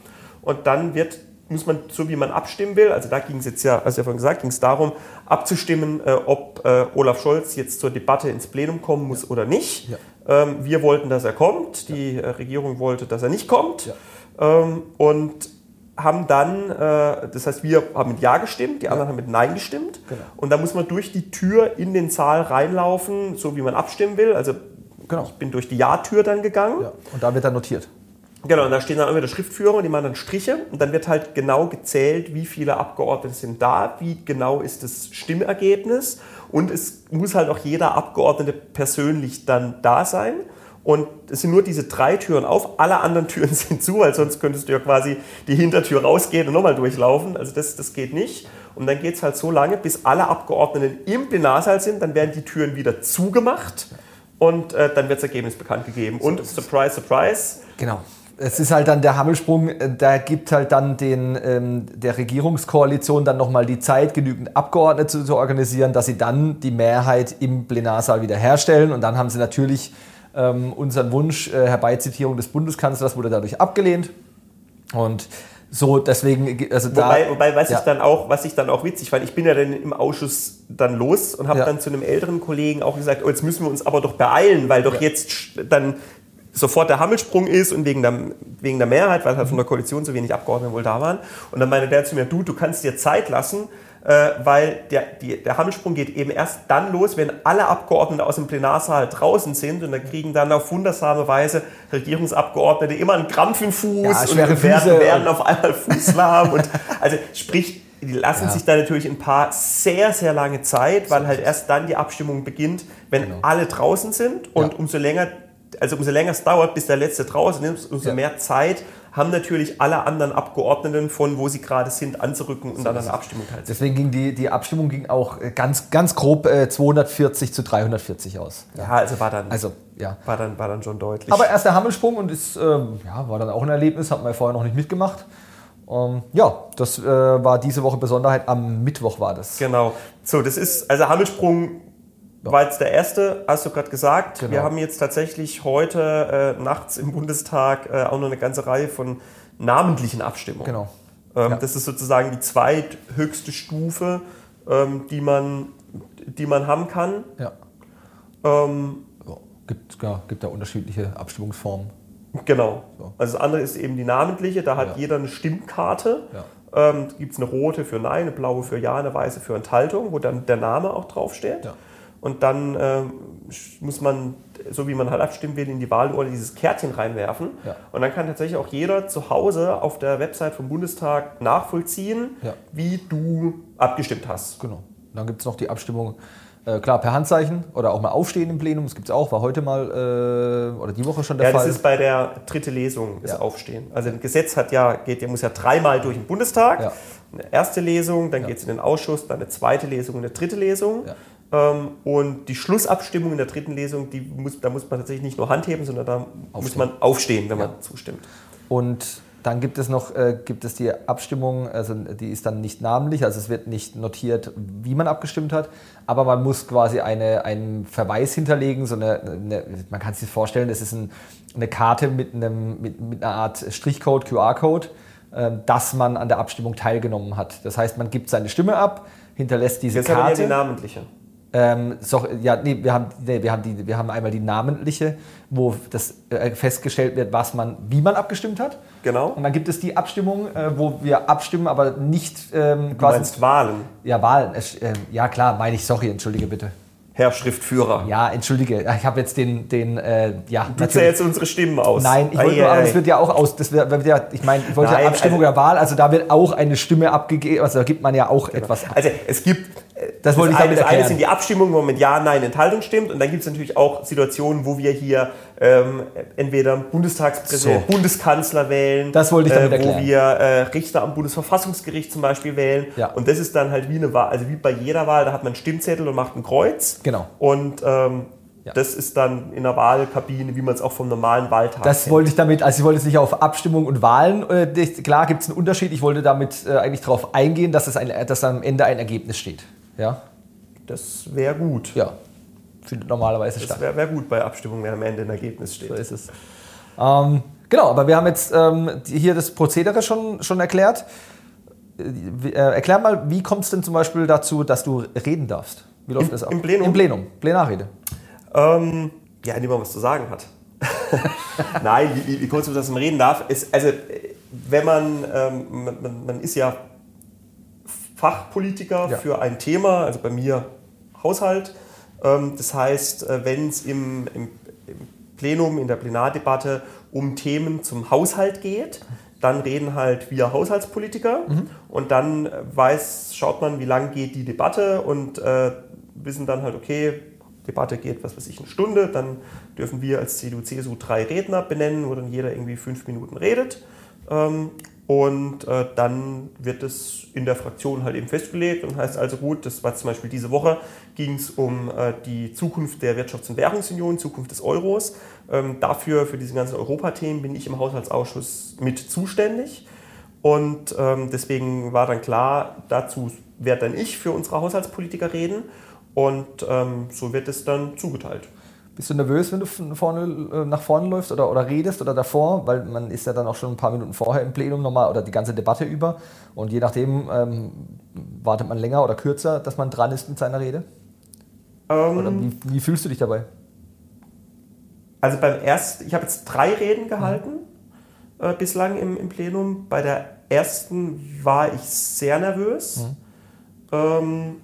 S2: Und dann wird muss man, so wie man abstimmen will, also da ging es jetzt ja, du ja vorhin gesagt, ging es darum, abzustimmen, äh, ob äh, Olaf Scholz jetzt zur Debatte ins Plenum kommen muss oder nicht.
S3: Ja.
S2: Ähm, wir wollten, dass er kommt, die äh, Regierung wollte, dass er nicht kommt.
S3: Ja.
S2: Ähm, und haben dann, äh, das heißt, wir haben mit Ja gestimmt, die anderen haben mit Nein gestimmt.
S3: Genau.
S2: Und da muss man durch die Tür in den Saal reinlaufen, so wie man abstimmen will. Also
S3: Genau.
S2: ich bin durch die Ja-Tür dann gegangen.
S3: Ja. Und da wird dann notiert.
S2: Genau, und da stehen dann immer wieder Schriftführer und die machen dann Striche und dann wird halt genau gezählt, wie viele Abgeordnete sind da, wie genau ist das Stimmergebnis und es muss halt auch jeder Abgeordnete persönlich dann da sein. Und es sind nur diese drei Türen auf, alle anderen Türen sind zu, weil sonst könntest du ja quasi die Hintertür rausgehen und nochmal durchlaufen. Also das, das geht nicht. Und dann geht es halt so lange, bis alle Abgeordneten im Plenarsaal sind, dann werden die Türen wieder zugemacht und äh, dann wird das Ergebnis bekannt gegeben. Und surprise, surprise,
S3: Genau. Es ist halt dann der Hammelsprung, äh, da gibt halt dann den, ähm, der Regierungskoalition dann nochmal die Zeit, genügend Abgeordnete zu, zu organisieren, dass sie dann die Mehrheit im Plenarsaal wiederherstellen. Und dann haben sie natürlich ähm, unseren Wunsch, äh, Herbeizitierung des Bundeskanzlers, wurde dadurch abgelehnt. Und so, deswegen, also da.
S2: Wobei, wobei was,
S3: ja.
S2: ich dann auch, was ich dann auch witzig fand, ich bin ja dann im Ausschuss dann los und habe
S3: Ja.
S2: dann zu einem älteren Kollegen auch gesagt, oh, jetzt müssen wir uns aber doch beeilen, weil doch jetzt sch- dann sofort der Hammelsprung ist und wegen der, wegen der Mehrheit, weil halt von der Koalition so wenig Abgeordnete wohl da waren. Und dann meinte der zu mir, du, du kannst dir Zeit lassen, äh, weil der, die, der Hammelsprung geht eben erst dann los, wenn alle Abgeordnete aus dem Plenarsaal draußen sind und da kriegen dann auf wundersame Weise Regierungsabgeordnete immer einen Krampf im Fuß
S3: Ja,
S2: und werden,
S3: Füße
S2: werden auf einmal fußlahm und also sprich, die lassen
S3: Ja.
S2: sich da natürlich ein paar sehr, sehr lange Zeit, weil halt erst dann die Abstimmung beginnt, wenn
S3: Genau.
S2: alle draußen sind und
S3: Ja.
S2: umso länger, also umso länger es dauert, bis der letzte draußen ist, umso
S3: Ja.
S2: mehr Zeit haben natürlich alle anderen Abgeordneten von wo sie gerade sind anzurücken und dann an der Abstimmung teilzunehmen.
S3: Deswegen ging die, die Abstimmung ging auch äh, ganz, ganz grob äh, 240 zu 340 aus.
S2: Ja, also war dann,
S3: Also, ja.
S2: war dann, war dann schon deutlich.
S3: Aber erst der Hammelsprung und ist, ähm, ja, war dann auch ein Erlebnis, hat man ja vorher noch nicht mitgemacht. Ähm, ja, das äh, war diese Woche Besonderheit. Am Mittwoch war das.
S2: Genau. So, das ist, also Hammelsprung war jetzt der erste, hast du gerade gesagt.
S3: Genau.
S2: Wir haben jetzt tatsächlich heute äh, nachts im Bundestag äh, auch noch eine ganze Reihe von namentlichen Abstimmungen.
S3: Genau.
S2: Ähm,
S3: Ja.
S2: Das ist sozusagen die zweithöchste Stufe, ähm, die, man, die man haben kann.
S3: Ja.
S2: Ähm,
S3: Ja, gibt, ja, gibt da unterschiedliche Abstimmungsformen.
S2: Genau.
S3: So.
S2: Also das andere ist eben die namentliche, da hat
S3: Ja.
S2: jeder eine Stimmkarte.
S3: Ja.
S2: Ähm, Gibt es eine rote für Nein, eine blaue für Ja, eine weiße für Enthaltung, wo dann der Name auch draufsteht.
S3: Ja.
S2: Und dann ähm, muss man, so wie man halt abstimmen will, in die Wahlurne dieses Kärtchen reinwerfen.
S3: Ja.
S2: Und dann kann tatsächlich auch jeder zu Hause auf der Website vom Bundestag nachvollziehen,
S3: Ja.
S2: wie du abgestimmt hast.
S3: Genau. Dann gibt es noch die Abstimmung, äh, klar, per Handzeichen oder auch mal aufstehen im Plenum. Das gibt es auch, war heute mal äh, oder die Woche schon der
S2: Ja,
S3: Fall.
S2: das ist bei der dritte Lesung, ist
S3: Ja.
S2: Aufstehen. Also ein Gesetz hat ja, geht, der muss ja dreimal durch den Bundestag.
S3: Ja.
S2: Eine erste Lesung, dann geht es in den Ausschuss, dann eine zweite Lesung und eine dritte Lesung. Ähm, und die Schlussabstimmung in der dritten Lesung, die muss, da muss man tatsächlich nicht nur Hand heben, sondern da muss
S3: Aufstehen.
S2: man aufstehen, wenn
S3: Ja.
S2: man zustimmt.
S3: Und dann gibt es noch äh, gibt es die Abstimmung, also die ist dann nicht namentlich, also es wird nicht notiert, wie man abgestimmt hat, aber man muss quasi eine, einen Verweis hinterlegen, so eine, eine man kann sich vorstellen, das ist ein, eine Karte mit, einem, mit, mit einer Art Strichcode, QR-Code, äh, dass man an der Abstimmung teilgenommen hat. Das heißt, man gibt seine Stimme ab, hinterlässt diese
S2: Jetzt haben wir ja
S3: Karte.
S2: die namentliche.
S3: Ähm, so, ja, nee, wir haben, nee, wir, haben die, wir haben einmal die namentliche, wo das äh, festgestellt wird, was man, wie man abgestimmt hat.
S2: Genau.
S3: Und dann gibt es die Abstimmung, äh, wo wir abstimmen, aber nicht ähm,
S2: Du
S3: quasi.
S2: meinst Wahlen,
S3: Ja, Wahlen. Ähm, ja, klar, meine ich, sorry, entschuldige bitte.
S2: Herr Schriftführer.
S3: Ja, entschuldige. Ich habe jetzt den, den äh, ja,
S2: Du zählst unsere Stimmen aus.
S3: Nein, ich wollte nur, aber es wird ja auch aus, das wird, ja, ich meine, ich wollte ja
S2: Nein,
S3: Abstimmung
S2: also-
S3: der Wahl, also da wird auch eine Stimme abgegeben, also da gibt man ja auch etwas ab.
S2: Also es gibt, äh,
S3: Das wollte ich damit
S2: das eine sind die Abstimmungen, wo man mit Ja, Nein, Enthaltung stimmt. Und dann gibt es natürlich auch Situationen, wo wir hier ähm, entweder Bundestagspräsident,
S3: So.
S2: Bundeskanzler wählen,
S3: Das wollte ich damit
S2: äh, wo
S3: erklären.
S2: wir äh, Richter am Bundesverfassungsgericht zum Beispiel wählen.
S3: Ja.
S2: Und das ist dann halt wie eine Wahl, also wie bei jeder Wahl, da hat man einen Stimmzettel und macht ein Kreuz.
S3: Genau.
S2: Und ähm,
S3: Ja.
S2: das ist dann in der Wahlkabine, wie man es auch vom normalen Wahltag
S3: Das
S2: kennt.
S3: wollte ich damit, also ich wollte jetzt nicht auf Abstimmung und Wahlen, äh, klar gibt es einen Unterschied, ich wollte damit äh, eigentlich darauf eingehen, dass, es ein, dass am Ende ein Ergebnis steht. Ja,
S2: Das wäre gut.
S3: ja. findet normalerweise
S2: Das
S3: statt.
S2: wäre wär gut bei Abstimmungen, wenn am Ende ein Ergebnis steht.
S3: So ist es. Ähm, genau, aber wir haben jetzt ähm, hier das Prozedere schon, schon erklärt. äh, erklär mal, wie kommt es denn zum Beispiel dazu, dass du reden darfst? Wie läuft
S2: Im,
S3: das ab?
S2: Im Plenum?
S3: Im Plenum, Plenarrede.
S2: Ähm, ja, indem man was zu sagen hat. Nein, wie, wie es, dass man reden darf? Ist, also, wenn man, ähm, man, man, ist ja Fachpolitiker ja. für ein Thema, also bei mir Haushalt. Ähm, das heißt, äh, wenn es im, im, im Plenum, in der Plenardebatte um Themen zum Haushalt geht, dann reden halt wir Haushaltspolitiker mhm. und dann weiß, schaut man, wie lang geht die Debatte und äh, wissen dann halt, okay, Debatte geht, was weiß ich, eine Stunde, dann dürfen wir als CDU, CSU drei Redner benennen, wo dann jeder irgendwie fünf Minuten redet. Ähm, und äh, dann wird es in der Fraktion halt eben festgelegt und heißt also gut, das war zum Beispiel diese Woche, ging es um äh, die Zukunft der Wirtschafts- und Währungsunion, Zukunft des Euros. Ähm, dafür, für diese ganzen Europathemen, bin ich im Haushaltsausschuss mit zuständig. Und ähm, deswegen war dann klar, dazu werde dann ich für unsere Haushaltspolitiker reden. Und ähm, so wird es dann zugeteilt.
S3: Bist du nervös, wenn du vorne, äh, nach vorne läufst oder, oder redest oder davor? Weil man ist ja dann auch schon ein paar Minuten vorher im Plenum nochmal oder die ganze Debatte über. Und je nachdem ähm, wartet man länger oder kürzer, dass man dran ist mit seiner Rede? Ähm, oder wie, wie, fühlst du dich dabei?
S2: Also beim ersten, ich habe jetzt drei Reden gehalten mhm. äh, bislang im, im Plenum. Bei der ersten war ich sehr nervös. Mhm. Ähm,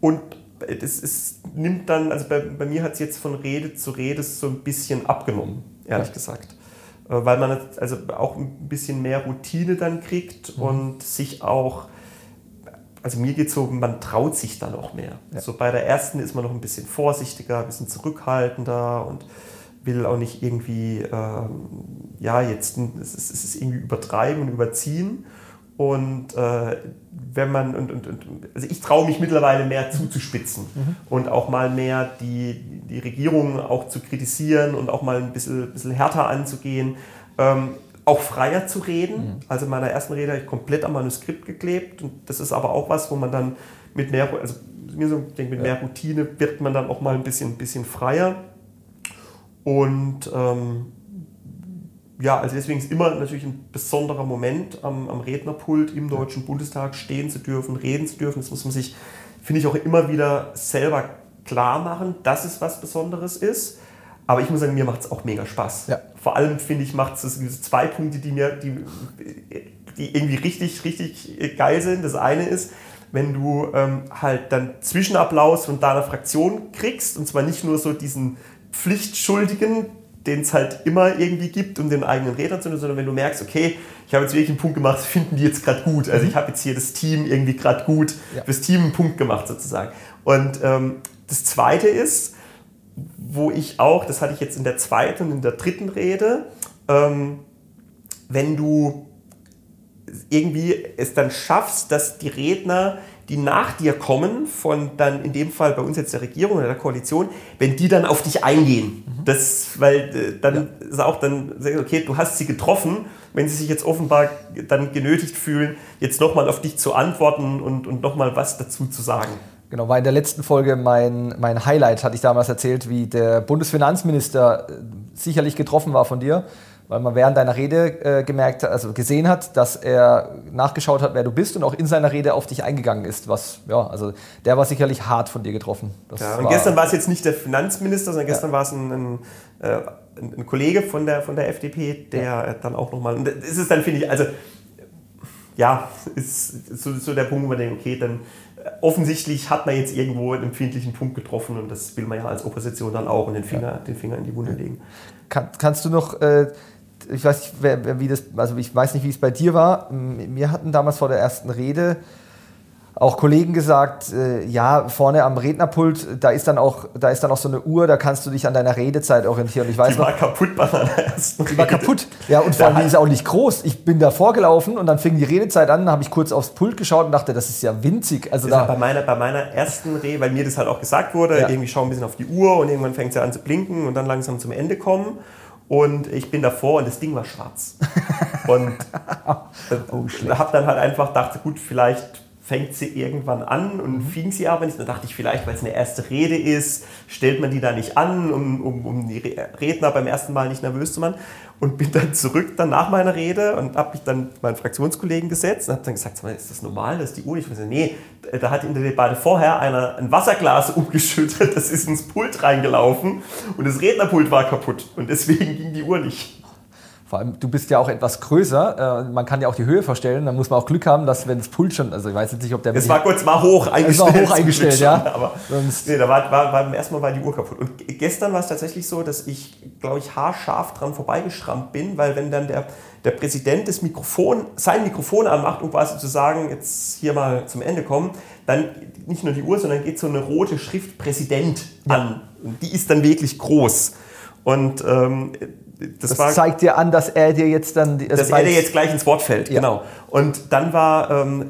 S2: und es, es, nimmt dann, also bei, bei mir hat es jetzt von Rede zu Rede so ein bisschen abgenommen, ehrlich ja. gesagt. Äh, weil man also auch ein bisschen mehr Routine dann kriegt mhm. und sich auch, also mir geht es so, man traut sich dann auch mehr. Ja. So bei der ersten ist man noch ein bisschen vorsichtiger, ein bisschen zurückhaltender und will auch nicht irgendwie, ähm, ja, jetzt es ist, es ist irgendwie übertreiben und überziehen. Und äh, wenn man, und, und, und, also ich traue mich mittlerweile mehr zuzuspitzen mhm. und auch mal mehr die, die Regierung auch zu kritisieren und auch mal ein bisschen, bisschen härter anzugehen, ähm, auch freier zu reden. Mhm. Also in meiner ersten Rede habe ich komplett am Manuskript geklebt und das ist aber auch was, wo man dann mit mehr, also mir so, ich denke, mit mehr Routine wird man dann auch mal ein bisschen, bisschen freier. Und ähm, ja, also deswegen ist immer natürlich ein besonderer Moment am, am Rednerpult im Deutschen Bundestag stehen zu dürfen, reden zu dürfen. Das muss man sich, finde ich, auch immer wieder selber klar machen, dass es was Besonderes ist. Aber ich muss sagen, mir macht es auch mega Spaß. Ja. Vor allem finde ich, macht es diese zwei Punkte, die mir, die, die irgendwie richtig, richtig geil sind. Das eine ist, wenn du ähm, halt dann Zwischenapplaus von deiner Fraktion kriegst, und zwar nicht nur so diesen Pflichtschuldigen, den es halt immer irgendwie gibt, um den eigenen Rädern zu tun, sondern wenn du merkst, okay, ich habe jetzt wirklich einen Punkt gemacht, finden die jetzt gerade gut. Also ich habe jetzt hier das Team irgendwie gerade gut, ja. fürs Team einen Punkt gemacht sozusagen. Und ähm, das Zweite ist, wo ich auch, das hatte ich jetzt in der zweiten und in der dritten Rede, ähm, wenn du irgendwie es dann schaffst, dass die Redner die nach dir kommen, von dann in dem Fall bei uns jetzt der Regierung oder der Koalition, wenn die dann auf dich eingehen. Mhm. Das, weil äh, dann ja. ist auch dann, okay, du hast sie getroffen, wenn sie sich jetzt offenbar dann genötigt fühlen, jetzt nochmal auf dich zu antworten und, und nochmal was dazu zu sagen.
S3: Genau, war in der letzten Folge mein, mein Highlight, hatte ich damals erzählt, wie der Bundesfinanzminister äh, sicherlich getroffen war von dir weil man während deiner Rede äh, gemerkt, also gesehen hat, dass er nachgeschaut hat, wer du bist und auch in seiner Rede auf dich eingegangen ist. Was, ja, also der war sicherlich hart von dir getroffen.
S2: Ja, und war, gestern war es jetzt nicht der Finanzminister, sondern gestern ja. war es ein, ein, äh, ein, Kollege von der, von der FDP, der ja. dann auch nochmal, und das ist dann, finde ich, also ja, ist so, so der Punkt, wo man denkt, okay, dann äh, offensichtlich hat man jetzt irgendwo einen empfindlichen Punkt getroffen und das will man ja als Opposition dann auch und den Finger, ja. den Finger in die Wunde legen.
S3: Kann, kannst du noch äh, ich weiß nicht, wie das, also ich weiß nicht, wie es bei dir war. Mir hatten damals vor der ersten Rede auch Kollegen gesagt, äh, ja, vorne am Rednerpult, da ist dann auch, da ist dann auch so eine Uhr, da kannst du dich an deiner Redezeit orientieren. Ich weiß
S2: die war noch, kaputt bei meiner
S3: ersten Die war kaputt. Ja, und vor allem, die ist auch nicht groß. Ich bin da vorgelaufen und dann fing die Redezeit an, habe ich kurz aufs Pult geschaut und dachte, das ist ja winzig. Also da
S2: bei meiner, bei meiner ersten Rede, weil mir das halt auch gesagt wurde, ja. irgendwie schau ein bisschen auf die Uhr und irgendwann fängt sie an zu blinken und dann langsam zum Ende kommen. Und ich bin davor und das Ding war schwarz. Und oh, habe dann halt einfach gedacht, gut, vielleicht fängt sie irgendwann an und mhm. fing sie aber nicht. Dann dachte ich vielleicht, weil es eine erste Rede ist, stellt man die da nicht an, um, um, um die Redner beim ersten Mal nicht nervös zu machen. Und bin dann zurück dann nach meiner Rede und habe mich dann meinen Fraktionskollegen gesetzt und habe dann gesagt, ist das normal, dass die Uhr nicht... Nee, da hat in der Debatte vorher einer ein Wasserglas umgeschüttet, das ist ins Pult reingelaufen und das Rednerpult war kaputt und deswegen ging die Uhr nicht.
S3: Vor allem, du bist ja auch etwas größer. Äh, man kann ja auch die Höhe verstellen. Dann muss man auch Glück haben, dass wenn das Pult schon, also ich weiß jetzt nicht, ob der.
S2: Es war kurz mal hoch eingestellt.
S3: Es war hoch eingestellt, ja.
S2: aber Sonst nee, da war, war, war, erstmal war die Uhr kaputt. Und gestern war es tatsächlich so, dass ich, glaube ich, haarscharf dran vorbeigeschrammt bin, weil wenn dann der, der Präsident das Mikrofon, sein Mikrofon anmacht, um quasi zu sagen, jetzt hier mal zum Ende kommen, dann nicht nur die Uhr, sondern geht so eine rote Schrift Präsident an. Und die ist dann wirklich groß. Und ähm,
S3: das, das war, zeigt dir an, dass er dir jetzt dann...
S2: Also dass er dir jetzt gleich ins Wort fällt, ja. genau. Und dann war ähm,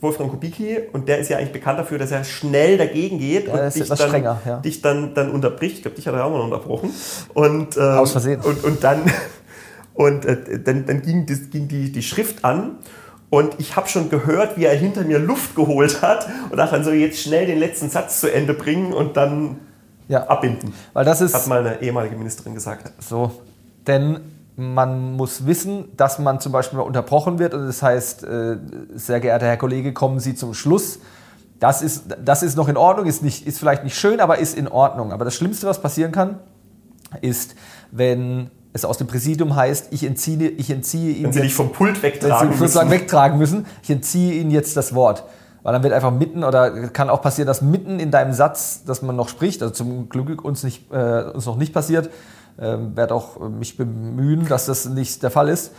S2: Wolfgang Kubicki, und der ist ja eigentlich bekannt dafür, dass er schnell dagegen geht
S3: ja,
S2: und
S3: dich, dann, strenger, ja.
S2: dich dann, dann unterbricht. Ich glaube, dich hat er auch mal unterbrochen. Und, ähm,
S3: Aus Versehen.
S2: Und, und dann, und, äh, dann, dann ging, das, ging die, die Schrift an und ich habe schon gehört, wie er hinter mir Luft geholt hat und dachte dann so, jetzt schnell den letzten Satz zu Ende bringen und dann ja. abbinden.
S3: Weil das ist,
S2: hat mal eine ehemalige Ministerin gesagt.
S3: So, denn man muss wissen, dass man zum Beispiel mal unterbrochen wird und das heißt, äh, sehr geehrter Herr Kollege, kommen Sie zum Schluss. Das ist, das ist noch in Ordnung, ist, nicht, ist vielleicht nicht schön, aber ist in Ordnung. Aber das Schlimmste, was passieren kann, ist, wenn es aus dem Präsidium heißt, ich entziehe, ich entziehe Ihnen.
S2: Wenn Sie dich vom Pult wegtragen
S3: wenn Sie müssen. wegtragen müssen, ich entziehe Ihnen jetzt das Wort. Weil dann wird einfach mitten oder kann auch passieren, dass mitten in deinem Satz, dass man noch spricht, also zum Glück uns, nicht, äh, uns noch nicht passiert, äh, werde auch mich bemühen, dass das nicht der Fall ist.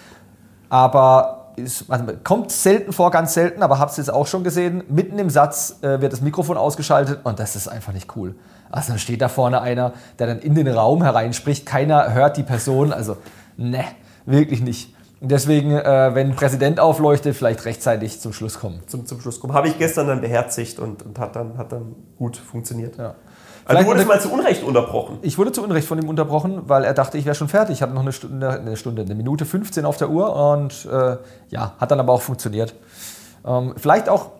S3: Aber ist, also kommt selten vor, ganz selten, aber habt es jetzt auch schon gesehen, mitten im Satz äh, wird das Mikrofon ausgeschaltet und das ist einfach nicht cool. Also dann steht da vorne einer, der dann in den Raum hereinspricht, keiner hört die Person, also ne, wirklich nicht. Deswegen, äh, wenn Präsident aufleuchtet, vielleicht rechtzeitig zum Schluss kommen.
S2: Zum, zum Schluss kommen. Habe ich gestern dann beherzigt und, und hat, dann, hat dann gut funktioniert. Ja. Also du wurdest mal zu Unrecht unterbrochen.
S3: Ich wurde zu Unrecht von ihm unterbrochen, weil er dachte, ich wäre schon fertig. Ich hatte noch eine Stunde, eine Stunde, eine Minute 15 auf der Uhr und äh, ja, hat dann aber auch funktioniert. Ähm, vielleicht auch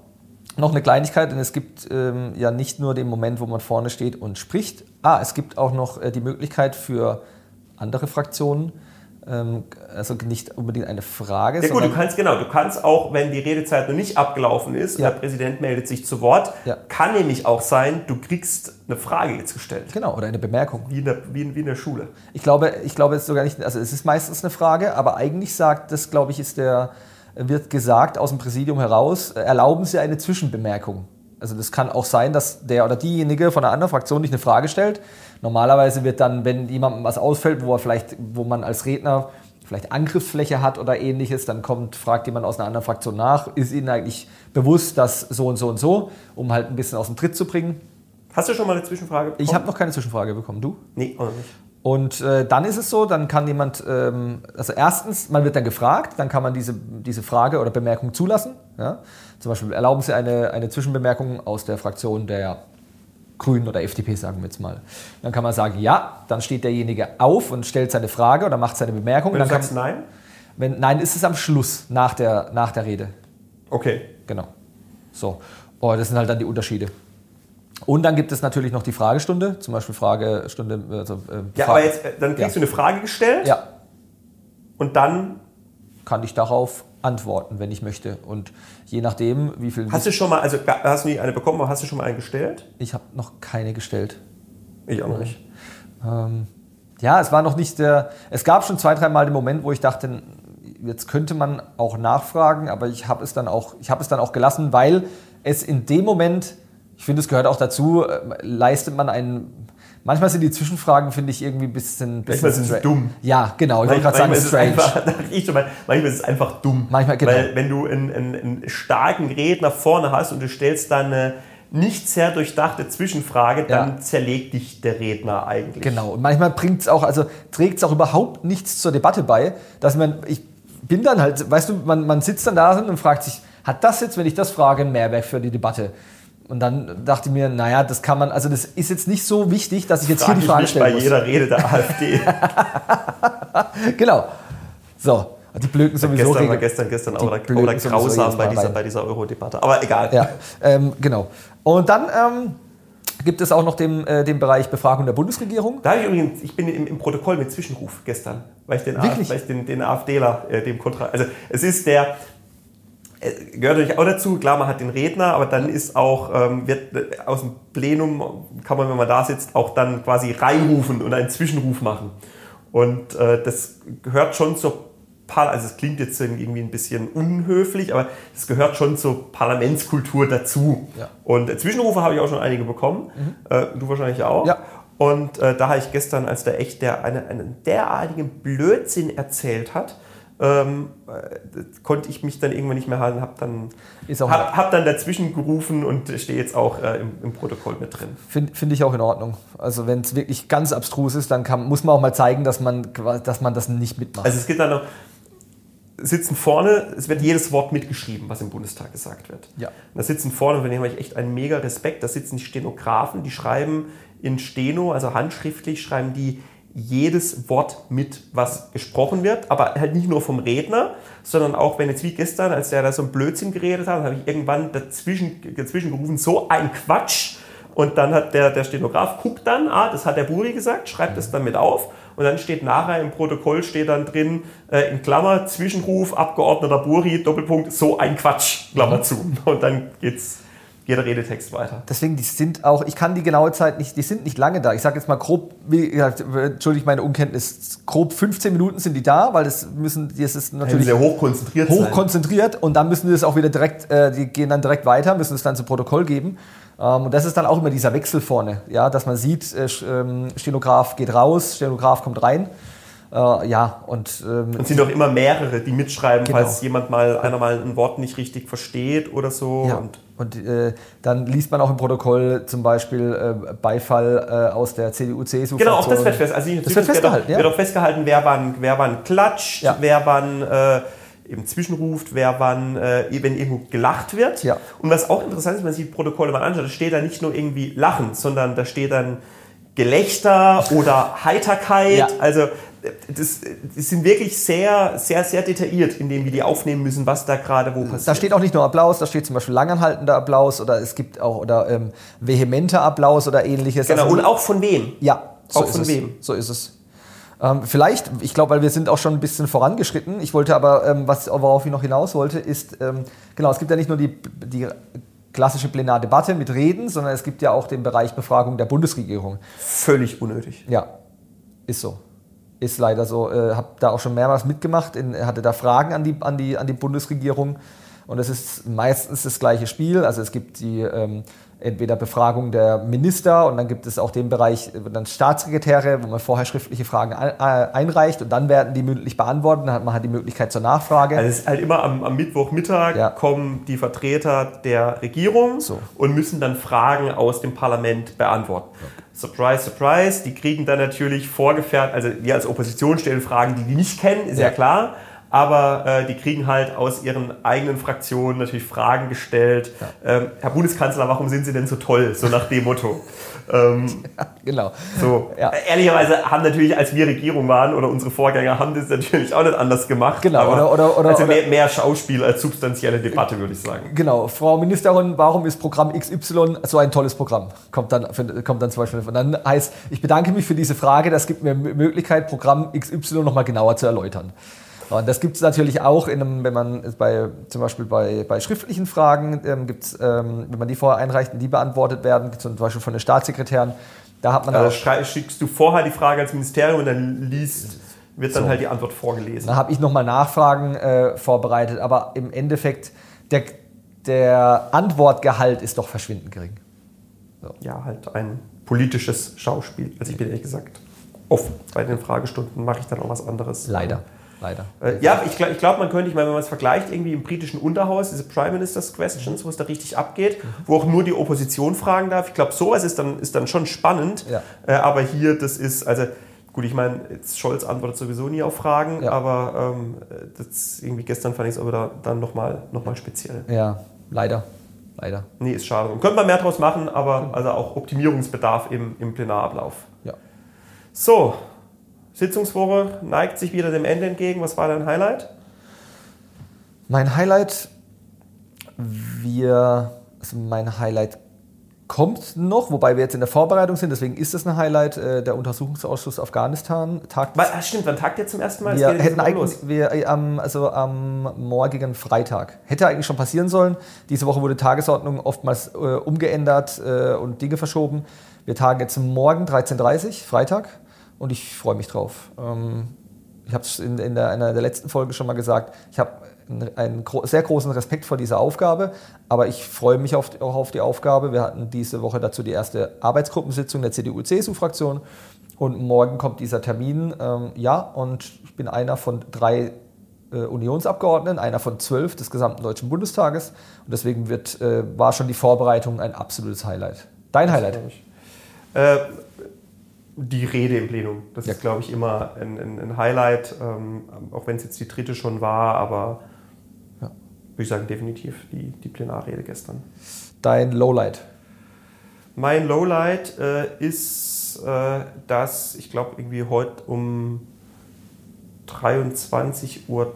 S3: noch eine Kleinigkeit, denn es gibt ähm, ja nicht nur den Moment, wo man vorne steht und spricht. Ah, es gibt auch noch äh, die Möglichkeit für andere Fraktionen, also nicht unbedingt eine Frage.
S2: Ja gut, du kannst genau, du kannst auch, wenn die Redezeit noch nicht abgelaufen ist ja. der Präsident meldet sich zu Wort, ja. kann nämlich auch sein, du kriegst eine Frage jetzt gestellt.
S3: Genau, oder eine Bemerkung.
S2: Wie in der, wie wie in der Schule.
S3: Ich glaube, ich glaube es sogar nicht, also es ist meistens eine Frage, aber eigentlich sagt das, glaube ich, ist der, wird gesagt aus dem Präsidium heraus, erlauben Sie eine Zwischenbemerkung. Also das kann auch sein, dass der oder diejenige von einer anderen Fraktion nicht eine Frage stellt. Normalerweise wird dann, wenn jemandem was ausfällt, wo er vielleicht, wo man als Redner vielleicht Angriffsfläche hat oder ähnliches, dann kommt, fragt jemand aus einer anderen Fraktion nach, ist Ihnen eigentlich bewusst, dass so und so und so, um halt ein bisschen aus dem Tritt zu bringen.
S2: Hast du schon mal eine Zwischenfrage
S3: bekommen? Ich habe noch keine Zwischenfrage bekommen. Du?
S2: Nee, auch nicht.
S3: Und äh, dann ist es so, dann kann jemand, ähm, also erstens, man wird dann gefragt, dann kann man diese, diese Frage oder Bemerkung zulassen. Ja? Zum Beispiel erlauben Sie eine, eine Zwischenbemerkung aus der Fraktion der Grünen oder FDP, sagen wir jetzt mal. Dann kann man sagen, ja, dann steht derjenige auf und stellt seine Frage oder macht seine Bemerkung.
S2: Wenn
S3: dann
S2: du sagst
S3: kann,
S2: nein?
S3: Wenn, nein, ist es am Schluss, nach der, nach der Rede.
S2: Okay.
S3: Genau. So. Oh, das sind halt dann die Unterschiede. Und dann gibt es natürlich noch die Fragestunde, zum Beispiel Fragestunde. Also,
S2: äh, ja, aber jetzt, äh, dann kriegst ja. du eine Frage gestellt.
S3: Ja.
S2: Und dann
S3: kann ich darauf antworten, wenn ich möchte. Und je nachdem, wie viel.
S2: Hast du schon mal, also hast du nie eine bekommen, aber hast du schon mal eine gestellt?
S3: Ich habe noch keine gestellt.
S2: Ich auch noch nicht.
S3: Ähm, ja, es war noch nicht der. Es gab schon zwei, dreimal den Moment, wo ich dachte, jetzt könnte man auch nachfragen, aber ich habe es dann auch, ich habe es dann auch gelassen, weil es in dem Moment ich finde, es gehört auch dazu, äh, leistet man einen. Manchmal sind die Zwischenfragen, finde ich, irgendwie ein bisschen. bisschen
S2: manchmal sind sie dumm.
S3: Ja, genau. Ich wollte gerade sagen, strange.
S2: Einfach, ich schon mal, manchmal ist es einfach dumm.
S3: Manchmal, genau.
S2: Weil, wenn du einen, einen, einen starken Redner vorne hast und du stellst dann eine nicht sehr durchdachte Zwischenfrage, dann ja. zerlegt dich der Redner eigentlich.
S3: Genau. Und manchmal bringt es auch, also trägt es auch überhaupt nichts zur Debatte bei, dass man, ich bin dann halt, weißt du, man, man sitzt dann da und fragt sich, hat das jetzt, wenn ich das frage, einen Mehrwert für die Debatte? Und dann dachte ich mir, naja, das kann man, also das ist jetzt nicht so wichtig, dass ich jetzt Frag hier die Frage stelle.
S2: bei jeder Rede der AfD.
S3: genau. So. Die blöken sowieso
S2: gestern, war gestern, gestern auch, oder, oder grausam bei dieser, bei dieser Euro-Debatte. Aber egal.
S3: Ja, ähm, genau. Und dann ähm, gibt es auch noch den, äh, den Bereich Befragung der Bundesregierung.
S2: Da ich übrigens, ich bin im, im Protokoll mit Zwischenruf gestern, weil ich den, AfD,
S3: Wirklich?
S2: weil ich den, den AfDler, äh, dem Kontra, also es ist der, gehört natürlich auch dazu, klar, man hat den Redner, aber dann ist auch, ähm, wird äh, aus dem Plenum, kann man, wenn man da sitzt, auch dann quasi reinrufen und einen Zwischenruf machen. Und äh, das gehört schon zur Par also es klingt jetzt irgendwie ein bisschen unhöflich, aber es gehört schon zur Parlamentskultur dazu.
S3: Ja.
S2: Und äh, Zwischenrufe habe ich auch schon einige bekommen. Äh, du wahrscheinlich auch.
S3: Ja.
S2: Und äh, da habe ich gestern, als der echt der eine, einen derartigen Blödsinn erzählt hat, ähm, äh, konnte ich mich dann irgendwann nicht mehr halten, habe dann, hab, hab dann dazwischen gerufen und stehe jetzt auch äh, im, im Protokoll mit drin.
S3: Finde find ich auch in Ordnung. Also wenn es wirklich ganz abstrus ist, dann kann, muss man auch mal zeigen, dass man, dass man das nicht mitmacht.
S2: Also es gibt dann noch, sitzen vorne, es wird jedes Wort mitgeschrieben, was im Bundestag gesagt wird.
S3: Ja.
S2: Und da sitzen vorne, und von denen habe ich echt einen mega Respekt, da sitzen die Stenografen, die schreiben in Steno, also handschriftlich, schreiben die jedes Wort mit, was gesprochen wird, aber halt nicht nur vom Redner, sondern auch, wenn jetzt wie gestern, als der da so ein Blödsinn geredet hat, habe ich irgendwann dazwischen, dazwischen gerufen, so ein Quatsch. Und dann hat der, der Stenograf, guckt dann, ah, das hat der Buri gesagt, schreibt es dann mit auf. Und dann steht nachher im Protokoll, steht dann drin, äh, in Klammer, Zwischenruf, Abgeordneter Buri, Doppelpunkt, so ein Quatsch, Klammer zu. Und dann geht's, geht der Redetext weiter.
S3: Deswegen, die sind auch, ich kann die genaue Zeit nicht, die sind nicht lange da. Ich sage jetzt mal grob, wie gesagt, entschuldigt meine Unkenntnis, grob 15 Minuten sind die da, weil das müssen, das ist natürlich
S2: sehr hoch konzentriert
S3: hoch konzentriert und dann müssen die das auch wieder direkt, äh, die gehen dann direkt weiter, müssen es dann zu Protokoll geben. Ähm, und das ist dann auch immer dieser Wechsel vorne, ja, dass man sieht, äh, ähm, Stenograf geht raus, Stenograf kommt rein. Äh, ja, und ähm,
S2: Und es sind auch immer mehrere, die mitschreiben,
S3: Genau.
S2: falls jemand mal, einer mal ein Wort nicht richtig versteht oder so.
S3: Ja,
S2: Und
S3: und äh, dann liest man auch im Protokoll zum Beispiel äh, Beifall äh, aus der CDU-CSU.
S2: Genau, auch das wird fest. Also
S3: Das wird festgehalten,
S2: wird,
S3: ja.
S2: auch festgehalten, wer wann, wer wann klatscht,
S3: Ja.
S2: wer wann äh, eben zwischenruft, wer wann, äh, wenn irgendwo gelacht wird.
S3: Ja.
S2: Und was auch interessant ist, wenn man sich die Protokolle mal anschaut, da steht da nicht nur irgendwie Lachen, sondern da steht dann Gelächter oder Heiterkeit.
S3: Ja.
S2: Also das, das sind wirklich sehr, sehr, sehr detailliert, indem wir die aufnehmen müssen, was da gerade wo passiert.
S3: Da steht auch nicht nur Applaus, da steht zum Beispiel langanhaltender Applaus oder es gibt auch oder ähm, vehementer Applaus oder ähnliches.
S2: genau.
S3: Also
S2: Und auch von wem?
S3: Ja, so
S2: Auch von
S3: es.
S2: wem?
S3: So ist es. Ähm, vielleicht, ich glaube, weil wir sind auch schon ein bisschen vorangeschritten. Ich wollte aber, ähm, was, worauf ich noch hinaus wollte, ist, ähm, genau, es gibt ja nicht nur die, die klassische Plenardebatte mit Reden, sondern es gibt ja auch den Bereich Befragung der Bundesregierung.
S2: Völlig unnötig.
S3: Ja, ist so. Ist leider so. Äh, habe da auch schon mehrmals mitgemacht, in, hatte da Fragen an die, an, die, an die Bundesregierung. Und es ist meistens das gleiche Spiel. Also es gibt die ähm, entweder Befragung der Minister und dann gibt es auch den Bereich dann Staatssekretäre, wo man vorher schriftliche Fragen ein, einreicht und dann werden die mündlich beantwortet. Dann hat man halt die Möglichkeit zur Nachfrage.
S2: Also es ist halt immer am, am Mittwochmittag
S3: Ja.
S2: kommen die Vertreter der Regierung
S3: So.
S2: und müssen dann Fragen aus dem Parlament beantworten. Surprise, surprise, die kriegen dann natürlich vorgefertigt, also wir als Opposition stellen Fragen, die die nicht kennen, ist ja,
S3: Ja.
S2: klar, aber äh, die kriegen halt aus ihren eigenen Fraktionen natürlich Fragen gestellt. Ähm, Herr Bundeskanzler, warum sind Sie denn so toll? So nach dem Motto. ähm,
S3: genau.
S2: so.
S3: Ja.
S2: Ehrlicherweise haben natürlich, als wir Regierung waren oder unsere Vorgänger, haben das natürlich auch nicht anders gemacht.
S3: Genau, oder- oder- oder-
S2: also mehr, mehr Schauspiel als substanzielle Debatte, würde ich sagen.
S3: Genau, Frau Ministerin, warum ist Programm XY so ein tolles Programm? Kommt dann, kommt dann zum Beispiel. Und dann heißt, ich bedanke mich für diese Frage, das gibt mir Möglichkeit, Programm XY nochmal genauer zu erläutern. Und das gibt es natürlich auch, in einem, wenn man bei, zum Beispiel bei, bei schriftlichen Fragen, ähm, gibt's, ähm, wenn man die vorher einreicht und die beantwortet werden, zum Beispiel von den Staatssekretären, da hat man
S2: Also
S3: auch
S2: schickst du vorher die Frage ans Ministerium und dann liest, wird dann
S3: So.
S2: halt die Antwort vorgelesen.
S3: Da habe ich nochmal Nachfragen äh, vorbereitet, aber im Endeffekt, der, der Antwortgehalt ist doch verschwindend gering.
S2: Ja, halt ein politisches Schauspiel. Also ich bin ehrlich gesagt offen. Bei den Fragestunden mache ich dann auch was anderes.
S3: Leider, leider.
S2: Äh, ja, ich glaube, ich glaub, man könnte, ich meine, wenn man es vergleicht, irgendwie im britischen Unterhaus, diese Prime Minister's Questions, wo es da richtig abgeht, wo auch nur die Opposition fragen darf. Ich glaube, sowas ist dann, ist dann schon spannend.
S3: Ja.
S2: Äh, aber hier, das ist, also gut, ich meine, Scholz antwortet sowieso nie auf Fragen,
S3: Ja.
S2: aber ähm, das irgendwie gestern fand ich es aber da, dann nochmal noch mal speziell.
S3: Ja, leider. Leider.
S2: Nee, ist schade. Könnte man mehr draus machen, aber also auch Optimierungsbedarf im, im Plenarablauf.
S3: Ja.
S2: So, Sitzungswoche neigt sich wieder dem Ende entgegen. Was war dein Highlight?
S3: Mein Highlight, wir, also mein Highlight kommt noch, wobei wir jetzt in der Vorbereitung sind, deswegen ist es ein Highlight. Äh, der Untersuchungsausschuss Afghanistan
S2: tagt. Was, stimmt, wann tagt ihr zum ersten Mal?
S3: Wir hätten eigentlich, wir, äh, also am morgigen Freitag. Hätte eigentlich schon passieren sollen. Diese Woche wurde Tagesordnung oftmals äh, umgeändert äh, und Dinge verschoben. Wir tagen jetzt morgen 13.30 Uhr, Freitag, und ich freue mich drauf. Ähm, ich habe es in, in der, einer der letzten Folge schon mal gesagt. Ich habe einen sehr großen Respekt vor dieser Aufgabe, aber ich freue mich auf, auch auf die Aufgabe. Wir hatten diese Woche dazu die erste Arbeitsgruppensitzung der CDU-CSU-Fraktion und morgen kommt dieser Termin. Ähm, ja, und ich bin einer von drei äh, Unionsabgeordneten, einer von zwölf des gesamten Deutschen Bundestages und deswegen wird, äh, war schon die Vorbereitung ein absolutes Highlight. Dein Highlight?
S2: Äh, die Rede im Plenum. Das ja. ist, glaube ich, immer ein, ein, ein Highlight, ähm, auch wenn es jetzt die dritte schon war, aber würde ich sagen, definitiv die, die Plenarrede gestern.
S3: Dein Lowlight?
S2: Mein Lowlight äh, ist, äh, dass ich glaube, irgendwie heute um 23.30 Uhr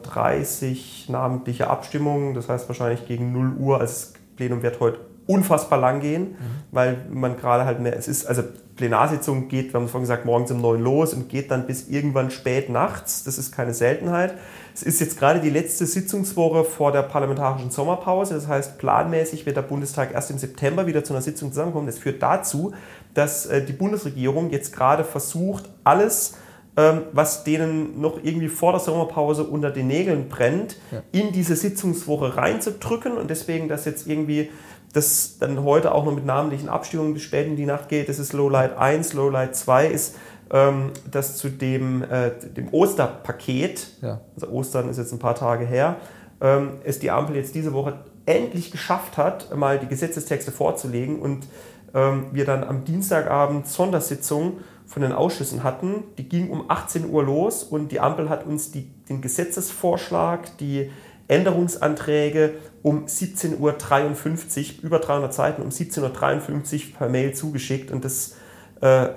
S2: namentliche Abstimmung, das heißt wahrscheinlich gegen 0 Uhr, also das Plenum wird heute unfassbar lang gehen, mhm. weil man gerade halt mehr, es ist, also Plenarsitzung geht, wir haben vorhin gesagt, morgens um 9 los und geht dann bis irgendwann spät nachts, das ist keine Seltenheit. Es ist jetzt gerade die letzte Sitzungswoche vor der parlamentarischen Sommerpause. Das heißt, planmäßig wird der Bundestag erst im September wieder zu einer Sitzung zusammenkommen. Das führt dazu, dass äh, die Bundesregierung jetzt gerade versucht, alles, ähm, was denen noch irgendwie vor der Sommerpause unter den Nägeln brennt, ja. in diese Sitzungswoche reinzudrücken. Und deswegen, dass jetzt irgendwie das dann heute auch noch mit namentlichen Abstimmungen bis spät in die Nacht geht. Das ist Lowlight 1, Lowlight 2 ist ähm, dass zu dem, äh, dem Osterpaket, ja. also Ostern ist jetzt ein paar Tage her, ähm, es die Ampel jetzt diese Woche endlich geschafft hat, mal die Gesetzestexte vorzulegen und ähm, wir dann am Dienstagabend Sondersitzung von den Ausschüssen hatten. Die ging um 18 Uhr los und die Ampel hat uns die, den Gesetzesvorschlag, die Änderungsanträge um 17.53 Uhr, über 300 Seiten, um 17.53 Uhr per Mail zugeschickt und das äh,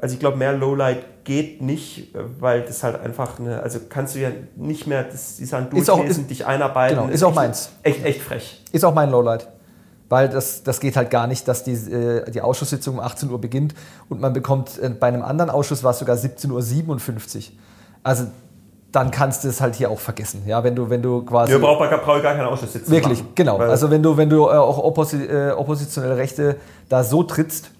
S2: also ich glaube, mehr Lowlight geht nicht, weil das halt einfach eine, also kannst du ja nicht mehr das, die Sachen durchlesen, ist auch, ist, dich einarbeiten.
S3: Genau, ist, ist auch meins.
S2: Echt, echt frech.
S3: Ist auch mein Lowlight. Weil das, das geht halt gar nicht, dass die, äh, die Ausschusssitzung um 18 Uhr beginnt und man bekommt, äh, bei einem anderen Ausschuss war es sogar 17.57 Uhr. Also dann kannst du es halt hier auch vergessen. Ja, wenn du, wenn du quasi.
S2: Ja, braucht brauch gar keine Ausschusssitzung.
S3: Wirklich, machen, genau. Also wenn du, wenn du auch opposi oppositionelle Rechte da so trittst,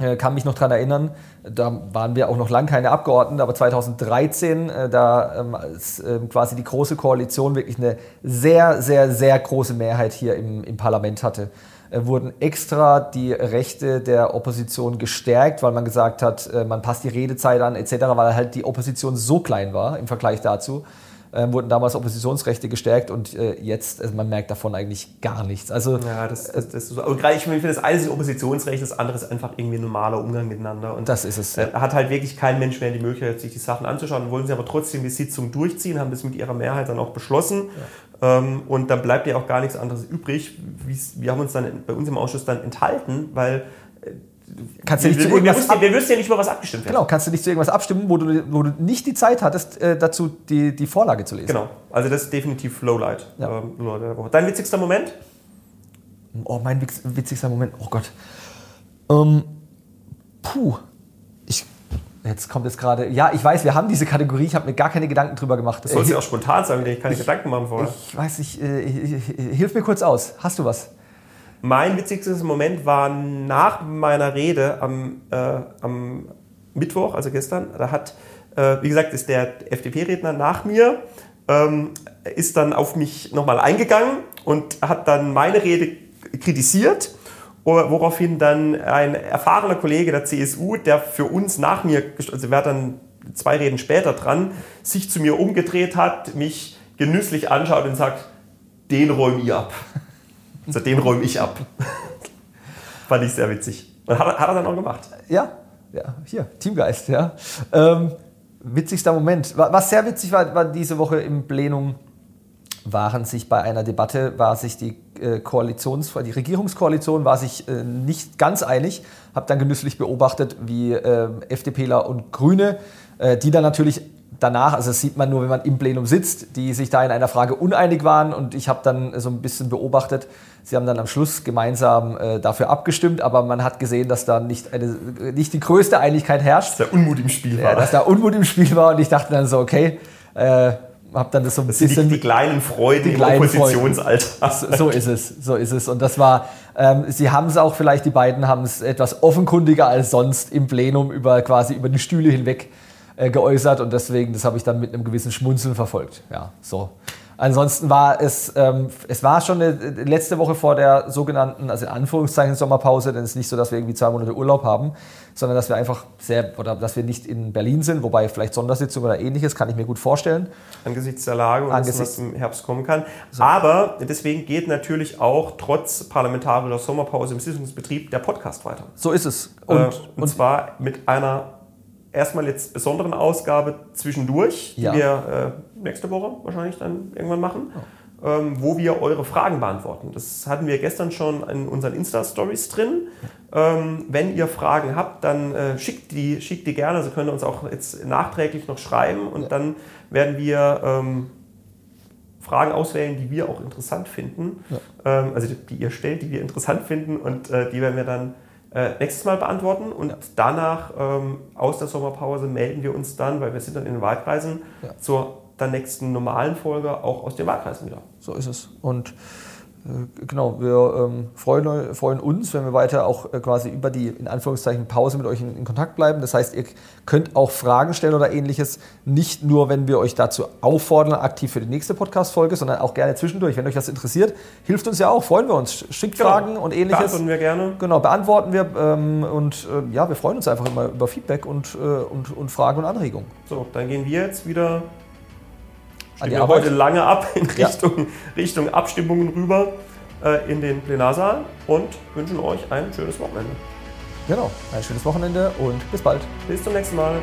S3: äh, kann mich noch daran erinnern, da waren wir auch noch lange keine Abgeordneten, aber 2013, äh, da ähm, als, äh, quasi die Große Koalition wirklich eine sehr, sehr, sehr große Mehrheit hier im, im Parlament hatte, äh, wurden extra die Rechte der Opposition gestärkt, weil man gesagt hat, äh, man passt die Redezeit an etc., weil halt die Opposition so klein war im Vergleich dazu ähm, wurden damals Oppositionsrechte gestärkt und äh, jetzt, also man merkt davon eigentlich gar nichts. Also,
S2: ja, das, das, das ist so. Und gerade ich finde, das eine ist Oppositionsrecht, das andere ist einfach irgendwie ein normaler Umgang miteinander. Und
S3: das ist es.
S2: Äh, hat halt wirklich kein Mensch mehr die Möglichkeit, sich die Sachen anzuschauen. Wollen sie aber trotzdem die Sitzung durchziehen, haben das mit ihrer Mehrheit dann auch beschlossen. Ähm, und dann bleibt ja auch gar nichts anderes übrig. Wir haben uns dann bei uns im Ausschuss dann enthalten, weil äh,
S3: kannst du nicht wir,
S2: zu irgendwas wir, wir wüssten ja nicht über was abgestimmt
S3: werden. Genau, kannst du nicht zu irgendwas abstimmen, wo du, wo du nicht die Zeit hattest, äh, dazu die, die Vorlage zu lesen.
S2: Genau, also das ist definitiv Lowlight. Ja. Ähm, Dein witzigster Moment?
S3: Oh, mein witzigster Moment, oh Gott. Ähm, puh, ich, jetzt kommt es gerade, ja, ich weiß, wir haben diese Kategorie, ich habe mir gar keine Gedanken drüber gemacht.
S2: Das sollst du ja auch spontan sagen, wenn ich keine ich, Gedanken machen vorher.
S3: Ich weiß nicht, äh, hilf mir kurz aus. Hast du was?
S2: Mein witzigster Moment war nach meiner Rede am, äh, am Mittwoch, also gestern. Da hat, äh, wie gesagt, ist der FDP-Redner nach mir, ähm, ist dann auf mich nochmal eingegangen und hat dann meine Rede kritisiert, woraufhin dann ein erfahrener Kollege der CSU, der für uns nach mir, also wer dann zwei Reden später dran, sich zu mir umgedreht hat, mich genüsslich anschaut und sagt, den räum ihr ab. Also den räume ich ab. Fand ich sehr witzig. Und hat, hat er dann auch gemacht.
S3: Ja, ja, hier, Teamgeist, ja. Ähm, witzigster Moment. Was sehr witzig war, war diese Woche im Plenum, waren sich bei einer Debatte, war sich die äh, Koalitions, die Regierungskoalition war sich äh, nicht ganz einig. Habe dann genüsslich beobachtet, wie äh, FDPler und Grüne, die dann natürlich danach, also das sieht man nur, wenn man im Plenum sitzt, die sich da in einer Frage uneinig waren und ich habe dann so ein bisschen beobachtet, sie haben dann am Schluss gemeinsam äh, dafür abgestimmt, aber man hat gesehen, dass da nicht, eine, nicht die größte Einigkeit herrscht.
S2: Dass da Unmut im Spiel war.
S3: Ja, dass da Unmut im Spiel war und ich dachte dann so, okay, äh, habe dann das so ein
S2: das bisschen... Die, die kleinen Freuden im Oppositionsalltag.
S3: So, so ist es, so ist es. Und das war, ähm, sie haben es auch vielleicht, die beiden haben es etwas offenkundiger als sonst im Plenum über quasi über die Stühle hinweg äh, geäußert und deswegen, das habe ich dann mit einem gewissen Schmunzeln verfolgt. Ja, so. Ansonsten war es, ähm, es war schon eine, letzte Woche vor der sogenannten, also in Anführungszeichen Sommerpause, denn es ist nicht so, dass wir irgendwie zwei Monate Urlaub haben, sondern dass wir einfach sehr, oder dass wir nicht in Berlin sind, wobei vielleicht Sondersitzung oder ähnliches, kann ich mir gut vorstellen.
S2: Angesichts der Lage und Angesichts was im Herbst kommen kann. So. Aber deswegen geht natürlich auch trotz parlamentarischer Sommerpause im Sitzungsbetrieb der Podcast weiter.
S3: So ist es.
S2: Und, äh, und, und zwar mit einer erstmal jetzt besonderen Ausgabe zwischendurch, ja. die wir äh, nächste Woche wahrscheinlich dann irgendwann machen, oh. ähm, wo wir eure Fragen beantworten. Das hatten wir gestern schon in unseren Insta-Stories drin. Ähm, wenn ihr Fragen habt, dann äh, schickt, die, schickt die gerne. Sie können uns auch jetzt nachträglich noch schreiben und ja. dann werden wir ähm, Fragen auswählen, die wir auch interessant finden. Ja. Ähm, also die, die, ihr stellt, die wir interessant finden und äh, die werden wir dann äh, nächstes Mal beantworten und ja. danach ähm, aus der Sommerpause melden wir uns dann, weil wir sind dann in den Wahlkreisen, ja. zur dann nächsten normalen Folge auch aus den Wahlkreisen wieder.
S3: So ist es. Und äh, genau, wir ähm, freuen, freuen, uns, wenn wir weiter auch äh, quasi über die in Anführungszeichen Pause mit euch in, in, Kontakt bleiben. Das heißt, ihr könnt auch Fragen stellen oder ähnliches, nicht nur, wenn wir euch dazu auffordern, aktiv für die nächste Podcast-Folge, sondern auch gerne zwischendurch. Wenn euch das interessiert, hilft uns ja auch, freuen wir uns. Schickt genau. Fragen und ähnliches.
S2: Beantworten wir gerne.
S3: Genau, beantworten wir ähm, und äh, ja, wir freuen uns einfach immer über Feedback und, äh, und, und Fragen und Anregungen.
S2: So, dann gehen wir jetzt wieder an die Arbeit. heute lange ab in Richtung, ja. Richtung Abstimmungen rüber äh, in den Plenarsaal und wünschen euch ein schönes Wochenende.
S3: Genau, ein schönes Wochenende und bis bald.
S2: Bis zum nächsten Mal.